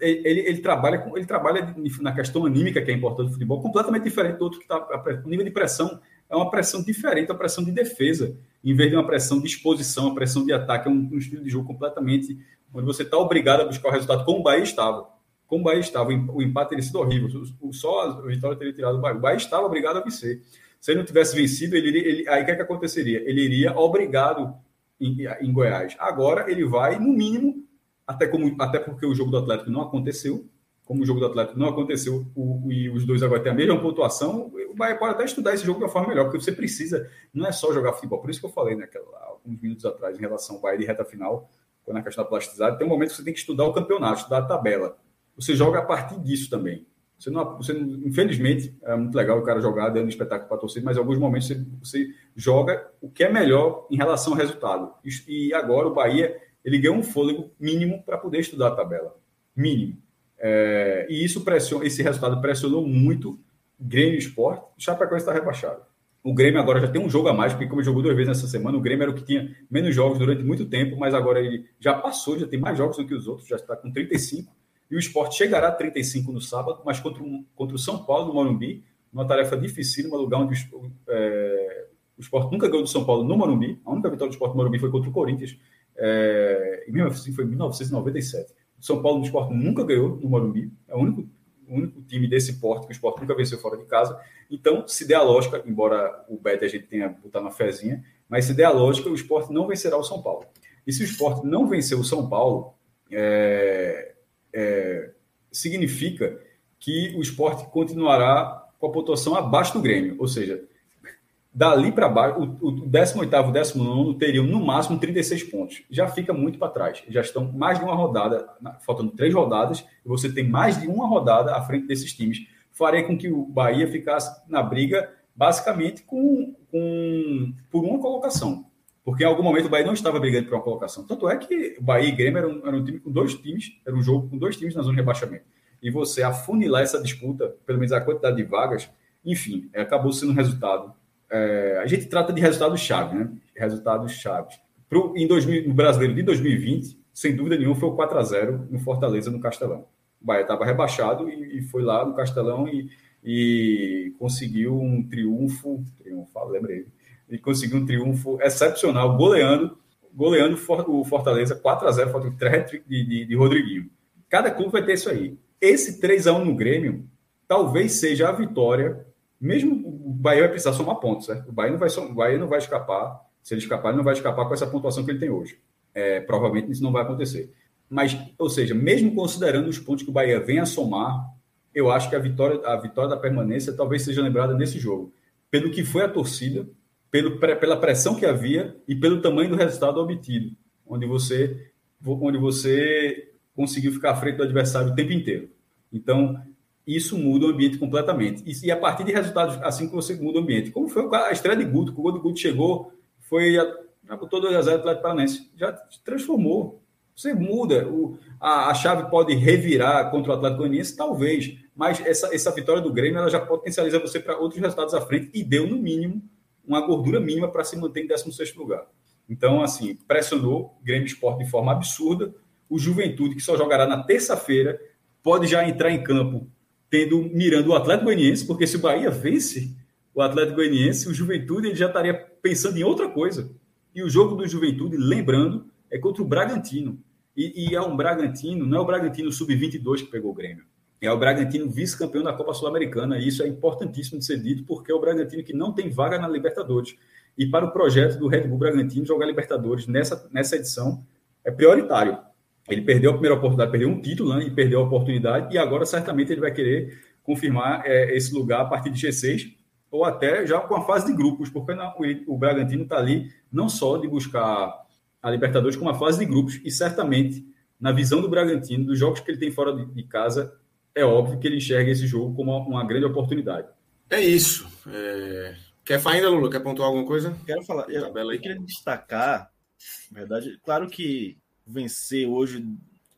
Speaker 3: Ele, ele, trabalha, ele trabalha na questão anímica, que é importante do futebol, completamente diferente do outro que está. O nível de pressão é uma pressão diferente, uma pressão de defesa, em vez de uma pressão de exposição, uma pressão de ataque, é um, um estilo de jogo completamente onde você está obrigado a buscar o resultado, como o Bahia estava. Como o Bahia estava, o empate teria sido horrível, só a vitória teria tirado o Bahia. O Bahia estava obrigado a vencer. Se ele não tivesse vencido, ele, ele aí o que, é que aconteceria? Ele iria obrigado em, Goiás. Agora ele vai, no mínimo, até, como, até porque o jogo do Atlético não aconteceu, como o jogo do Atlético não aconteceu o, e os dois agora têm a mesma pontuação, o Bahia pode até estudar esse jogo de uma forma melhor, porque você precisa, não é só jogar futebol. Por isso que eu falei, né, alguns minutos atrás, em relação ao Bahia de reta final, quando a questão da plasticidade, tem um momento que você tem que estudar o campeonato, estudar a tabela. Você joga a partir disso também. Você não, você infelizmente, é muito legal o cara jogar dando espetáculo para torcida, mas em alguns momentos você, você, joga o que é melhor em relação ao resultado. E, e agora o Bahia ele ganhou um fôlego mínimo para poder estudar a tabela. Mínimo. É, e isso pressionou, esse resultado pressionou muito Grêmio Esporte. O Chapecoense está rebaixado. O Grêmio agora já tem um jogo a mais, porque como jogou duas vezes nessa semana, o Grêmio era o que tinha menos jogos durante muito tempo, mas agora ele já passou, já tem mais jogos do que os outros, já está com 35 e o esporte chegará a 35 no sábado, mas contra, um, contra o São Paulo no Morumbi, uma tarefa difícil, um lugar onde é, o esporte nunca ganhou do São Paulo no Morumbi. A única vitória do esporte no Morumbi foi contra o Corinthians, é, e mesmo assim foi em 1997. O São Paulo do esporte nunca ganhou no Morumbi, é o único, o único time desse porte que o esporte nunca venceu fora de casa. Então, se der a lógica, embora o Bet a gente tenha botado na fezinha, mas se der a lógica, o esporte não vencerá o São Paulo. E se o esporte não vencer o São Paulo, é, é, significa que o esporte continuará com a pontuação abaixo do Grêmio. Ou seja, dali para baixo, o, o 18 e o 19 teriam no máximo 36 pontos. Já fica muito para trás. Já estão mais de uma rodada, faltando três rodadas, e você tem mais de uma rodada à frente desses times. Farei com que o Bahia ficasse na briga basicamente com, com por uma colocação. Porque em algum momento o Bahia não estava brigando por uma colocação. Tanto é que Bahia e Grêmio eram, eram um time com dois times, era um jogo com dois times na zona de rebaixamento. E você afunilar essa disputa, pelo menos a quantidade de vagas, enfim, é, acabou sendo um resultado. É, a gente trata de resultados chave, né? Resultados chaves. Pro, em 2000, no brasileiro de 2020, sem dúvida nenhuma, foi o 4 a 0 no Fortaleza, no Castelão. O Bahia estava rebaixado e, e, foi lá no Castelão e, e conseguiu um triunfo. Triunfo, lembrei e conseguiu um triunfo excepcional, goleando, goleando o Fortaleza 4 a 0 falta de, de, de Rodriguinho. Cada clube vai ter isso aí. Esse 3 a 1 no Grêmio talvez seja a vitória, mesmo o Bahia vai precisar somar pontos, certo? O Bahia não vai, o Bahia não vai escapar, se ele escapar, ele não vai escapar com essa pontuação que ele tem hoje. É, provavelmente isso não vai acontecer. Mas, ou seja, mesmo considerando os pontos que o Bahia vem a somar, eu acho que a vitória, a vitória da permanência talvez seja lembrada nesse jogo. Pelo que foi a torcida, pelo, pela pressão que havia e pelo tamanho do resultado obtido, onde você, onde você conseguiu ficar à frente do adversário o tempo inteiro. Então, isso muda o ambiente completamente. E, e a partir de resultados assim que você muda o ambiente. Como foi a estreia de Guto, o gol do Guto chegou, foi já botou 2 a 0 o Atlético Paranaense, já transformou. Você muda, o, a, a, chave pode revirar contra o Atlético Goianiense, talvez, mas essa, essa vitória do Grêmio ela já potencializa você para outros resultados à frente e deu, no mínimo, uma gordura mínima para se manter em 16 lugar. Então, assim, pressionou o Grêmio Esporte de forma absurda. O Juventude, que só jogará na terça-feira, pode já entrar em campo tendo mirando o Atlético Goianiense, porque se o Bahia vence o Atlético Goianiense, o Juventude ele já estaria pensando em outra coisa. E o jogo do Juventude, lembrando, é contra o Bragantino. E, e é um Bragantino, não é o Bragantino sub-22 que pegou o Grêmio é o Bragantino vice-campeão da Copa Sul-Americana. E isso é importantíssimo de ser dito, porque é o Bragantino que não tem vaga na Libertadores. E para o projeto do Red Bull Bragantino jogar Libertadores nessa, nessa edição é prioritário. Ele perdeu a primeira oportunidade, perdeu um título né, e perdeu a oportunidade, e agora certamente ele vai querer confirmar é, esse lugar a partir de G6. ou até já com a fase de grupos, porque não, o, Bragantino está ali não só de buscar a Libertadores, como a fase de grupos, e certamente, na visão do Bragantino, dos jogos que ele tem fora de, de casa, é óbvio que ele enxerga esse jogo como uma, uma grande oportunidade.
Speaker 1: É isso. É... Quer falar ainda, Lula? Quer pontuar alguma coisa?
Speaker 2: Quero falar. Eu, eu queria destacar, na verdade, claro que vencer hoje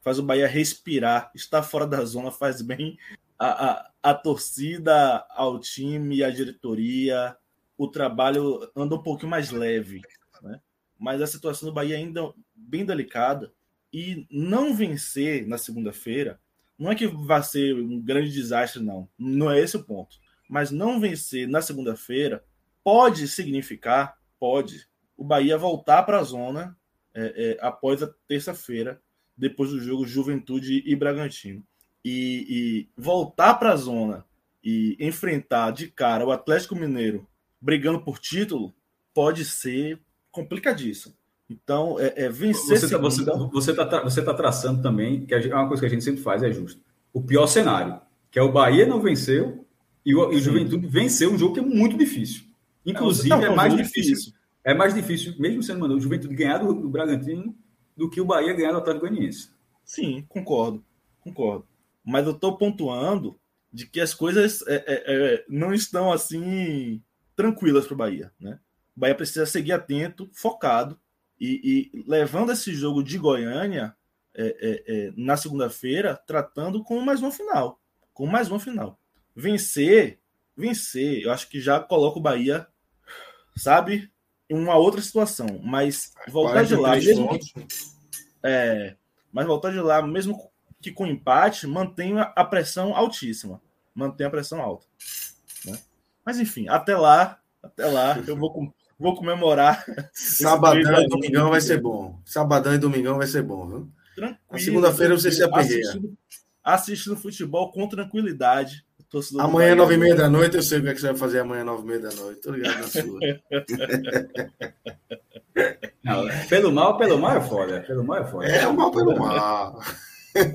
Speaker 2: faz o Bahia respirar, estar fora da zona faz bem a, a, a torcida, ao time, a diretoria, o trabalho anda um pouquinho mais leve, né? Mas a situação do Bahia ainda bem delicada e não vencer na segunda-feira não é que vai ser um grande desastre, não. Não é esse o ponto. Mas não vencer na segunda-feira pode significar, pode, o Bahia voltar para a zona é, é, após a terça-feira, depois do jogo Juventude e Bragantino. E, e voltar para a zona e enfrentar de cara o Atlético Mineiro brigando por título pode ser complicadíssimo. Então, é, é vencer.
Speaker 3: Você está você, tá, você tá, você tá traçando também, que é uma coisa que a gente sempre faz, é justo. O pior cenário, que é o Bahia não venceu e o, e o Juventude venceu um jogo que é muito difícil. Inclusive, é, é mais difícil. difícil. É mais difícil, mesmo sendo mandado o Juventude ganhar do, do Bragantino, do que o Bahia ganhar do Atlético Goianiense.
Speaker 2: Sim, concordo. Concordo. Mas eu estou pontuando de que as coisas é, é, é, não estão assim tranquilas para o Bahia. Né? O Bahia precisa seguir atento, focado, e, e levando esse jogo de Goiânia é, é, é, na segunda-feira, tratando com mais uma final. Com mais uma final. Vencer, vencer, eu acho que já coloca o Bahia, sabe, em uma outra situação. Mas voltar de lá, mesmo que, é, mas voltar de lá, mesmo que com empate, mantém a pressão altíssima. Mantém a pressão alta. Né? Mas enfim, até lá, até lá, eu vou, vou comemorar.
Speaker 1: Sabadão e domingão vai ser bom. Sabadão e domingão vai ser bom, viu? Na segunda-feira você se aperreia.
Speaker 2: Assistindo, futebol com tranquilidade.
Speaker 1: Amanhã, nove e meia da noite, eu sei o que, é que você vai fazer amanhã, nove e meia da noite. Tô ligado na sua.
Speaker 3: Não, pelo mal, pelo mal é foda. Pelo mal é foda.
Speaker 1: É, o mal pelo mal. ele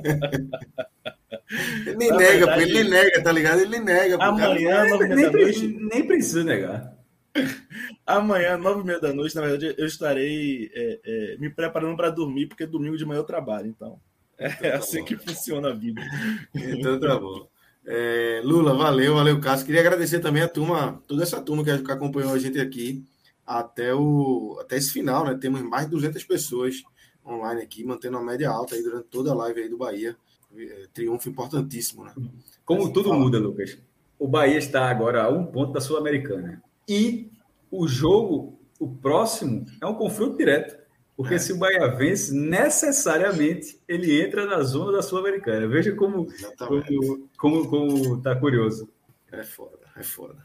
Speaker 1: nem nega, verdade, ele nem nega, tá ligado? Ele nem nega.
Speaker 2: Amanhã, nove e meia da noite.
Speaker 3: Nem precisa negar.
Speaker 2: Amanhã, nove e meia da noite, na verdade, eu estarei é, é, me preparando para dormir, porque domingo de manhã eu trabalho, então. É então tá assim bom. que funciona a vida.
Speaker 1: Então tá bom. É, Lula, valeu, valeu, Cássio. Queria agradecer também a turma, toda essa turma que acompanhou a gente aqui até, o, até esse final, né? Temos mais de 200 pessoas online aqui, mantendo a média alta aí durante toda a live aí do Bahia. É, triunfo importantíssimo, né?
Speaker 3: Como assim, tudo fala. muda, Lucas. O Bahia está agora a um ponto da Sul-Americana. E o jogo, o próximo, é um confronto direto. Porque é. se o Bahia vence, necessariamente ele entra na zona da Sul-Americana. Veja como, como, como, como tá curioso.
Speaker 1: É foda, é foda.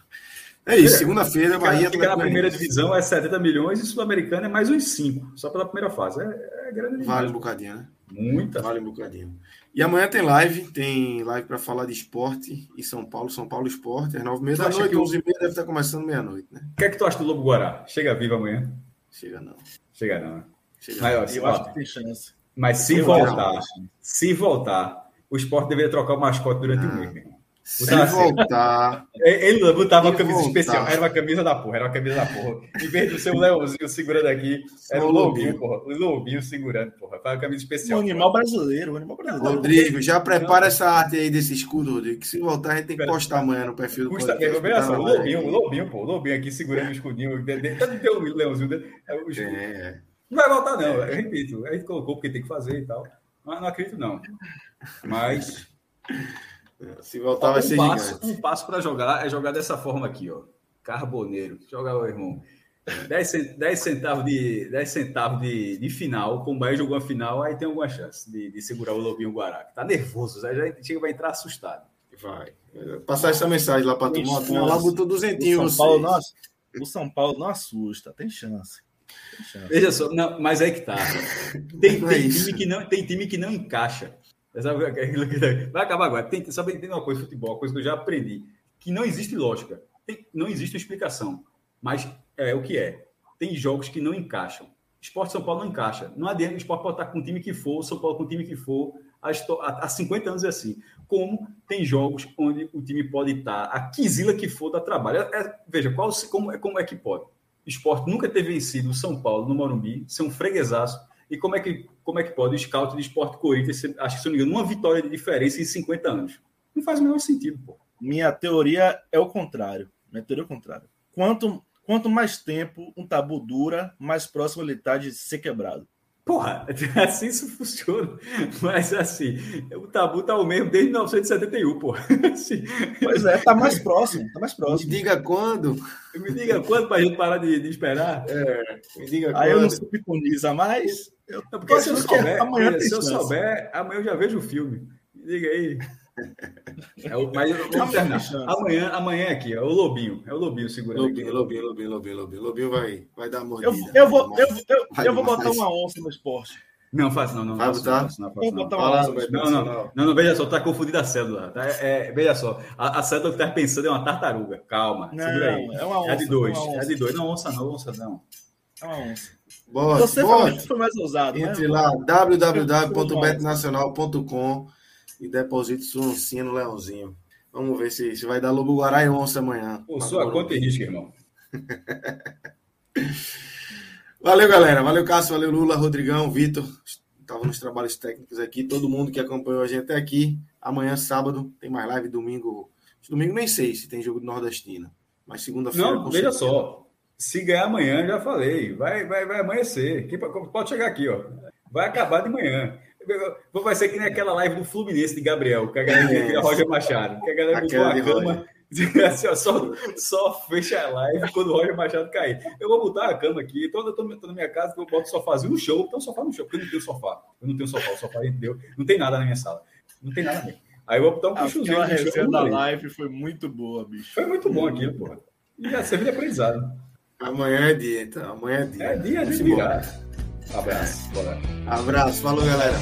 Speaker 1: É isso, segunda-feira, Bahia.
Speaker 3: Fica na primeira divisão é 70 milhões e Sul-Americana é mais uns 5, só pela primeira fase. É, é grande
Speaker 1: Vale um bocadinho, né?
Speaker 3: Muita.
Speaker 1: Vale um bocadinho. E amanhã tem live, tem live para falar de esporte e São Paulo, São Paulo Esporte, às nove e meia da noite, onze e meia deve estar começando meia-noite, né?
Speaker 3: O que é que tu acha do Lobo Guará? Chega vivo amanhã?
Speaker 1: Chega não.
Speaker 3: Chega não, né?
Speaker 2: Chega mas, eu ó, acho que tem chance.
Speaker 3: Mas se eu voltar, se voltar, o esporte deveria trocar o mascote durante o um mês,
Speaker 1: se voltar.
Speaker 3: Ele botava uma camisa voltar. especial. Era uma camisa da porra, era uma camisa da porra. Em vez do seu Leãozinho segurando aqui, era o Lobinho, porra. O Lobinho segurando, porra. Foi uma camisa especial.
Speaker 2: Um animal porra. brasileiro, um animal brasileiro.
Speaker 1: Rodrigo, já prepara essa arte aí desse escudo, Rodrigo. Que se voltar, a gente tem que postar amanhã no perfil do
Speaker 3: Custa mesmo, veja só. O Lobinho, o Lobinho, pô. O Lobinho aqui segurando o escudinho. Cadê o Leãozinho? É o escudo. É. Não vai voltar, não. Eu repito. A gente colocou porque tem que fazer e tal. Mas não acredito, não. Mas.
Speaker 1: Se voltar, vai
Speaker 3: um
Speaker 1: ser
Speaker 3: passo, gigante. Um passo para jogar é jogar dessa forma aqui, ó. Carboneiro. Joga, o irmão. 10, 10 centavos, de, 10 centavos de, de final, com o Bahia jogou a final, aí tem alguma chance de, de segurar o Lobinho Guará. Tá nervoso, já chega vai entrar assustado.
Speaker 1: Vai. Passar essa mensagem lá para tu. turma. Lá botou duzentinho.
Speaker 2: O São, Paulo não, o São Paulo não assusta, tem chance.
Speaker 3: Tem chance. Veja só, não, mas aí que tá. Tem, tem, é time que não, tem time que não encaixa. Vai acabar agora. Tem, sabe, tem uma coisa futebol, uma coisa que eu já aprendi, que não existe lógica, tem, não existe explicação, mas é o que é. Tem jogos que não encaixam. Esporte São Paulo não encaixa. Não adianta o esporte pode estar com o time que for, São Paulo com o time que for. Há 50 anos é assim. Como tem jogos onde o time pode estar, a quisila que for, dá trabalho. É, é, veja, qual, como, é, como é que pode? Esporte nunca ter vencido o São Paulo no Morumbi, ser um freguesaço. E como é que, como é que pode o scout de esporte Corinthians, acho que se não me engano, uma vitória de diferença em 50 anos? Não faz o menor sentido, pô.
Speaker 2: Minha teoria é o contrário. Minha teoria é o contrário. Quanto Quanto mais tempo um tabu dura, mais próximo ele está de ser quebrado.
Speaker 3: Porra, assim isso funciona. Mas assim, o tabu tá o mesmo desde 1971, porra. Assim,
Speaker 2: pois é, tá mais próximo, tá mais próximo.
Speaker 1: Me diga quando.
Speaker 3: Me diga quando pra gente parar de, de esperar.
Speaker 2: É, me diga quando. Aí eu não sou piconiza, mas.
Speaker 3: Eu, porque se eu souber, amanhã se eu souber, amanhã eu já vejo o filme. Me diga aí. É o, mas terminar. Amanhã, amanhã é aqui, é o Lobinho. É o Lobinho segurando
Speaker 1: Lobinho, aqui. Lobinho, Lobinho, Lobinho, Lobinho. Lobinho vai, vai dar mordida.
Speaker 2: Eu, eu vou, eu, eu, eu vou botar uma onça no esporte.
Speaker 3: Não, faço não, não.
Speaker 1: Vai botar?
Speaker 3: Não, não, não, não, não, não, não, veja só, tá confundido a cédula. Tá, é, veja só, a, a cédula que tá pensando é uma tartaruga. Calma, não, segura aí. É uma onça. É de dois, é de dois. Não, onça não, onça não.
Speaker 2: É uma onça. Bote, Você bote. foi mais ousado.
Speaker 1: Né? Entre né? lá, www.betnacional.com e deposite sua oncinha no Leãozinho. Vamos ver se, se vai dar Lobo Guará e onça amanhã.
Speaker 3: Por sua conta e risco, irmão.
Speaker 1: valeu, galera. Valeu, Cássio. Valeu, Lula, Rodrigão, Vitor. Estavam nos trabalhos técnicos aqui. Todo mundo que acompanhou a gente até aqui. Amanhã, sábado, tem mais live. Domingo. Domingo nem sei se tem jogo de Nordestina. Mas segunda-feira.
Speaker 3: Não, veja só. Se ganhar amanhã, já falei. Vai, vai, vai amanhecer. Pode chegar aqui, ó. Vai acabar de manhã. Vai ser que nem aquela live do Fluminense de Gabriel, que a galera é. Roger Machado, que a galera botou a cama. Assim, só, só fecha a live quando o Roger Machado cair. Eu vou botar a cama aqui, então eu tô, tô na minha casa, eu boto o sofazinho no show, então sofá no show, porque eu não tenho sofá. Eu não tenho sofá, o sofá deu. Não tem nada na minha sala. Não tem nada mesmo. Aí eu vou botar um puxozinho.
Speaker 2: A resenha da live foi muito boa, bicho.
Speaker 3: Foi muito bom aquilo, porra. E já serviu de aprendizado.
Speaker 1: Amanhã é dia, então. Amanhã é dia.
Speaker 3: É dia de virar. Abraço. Bora.
Speaker 1: Abraço. Falou, galera.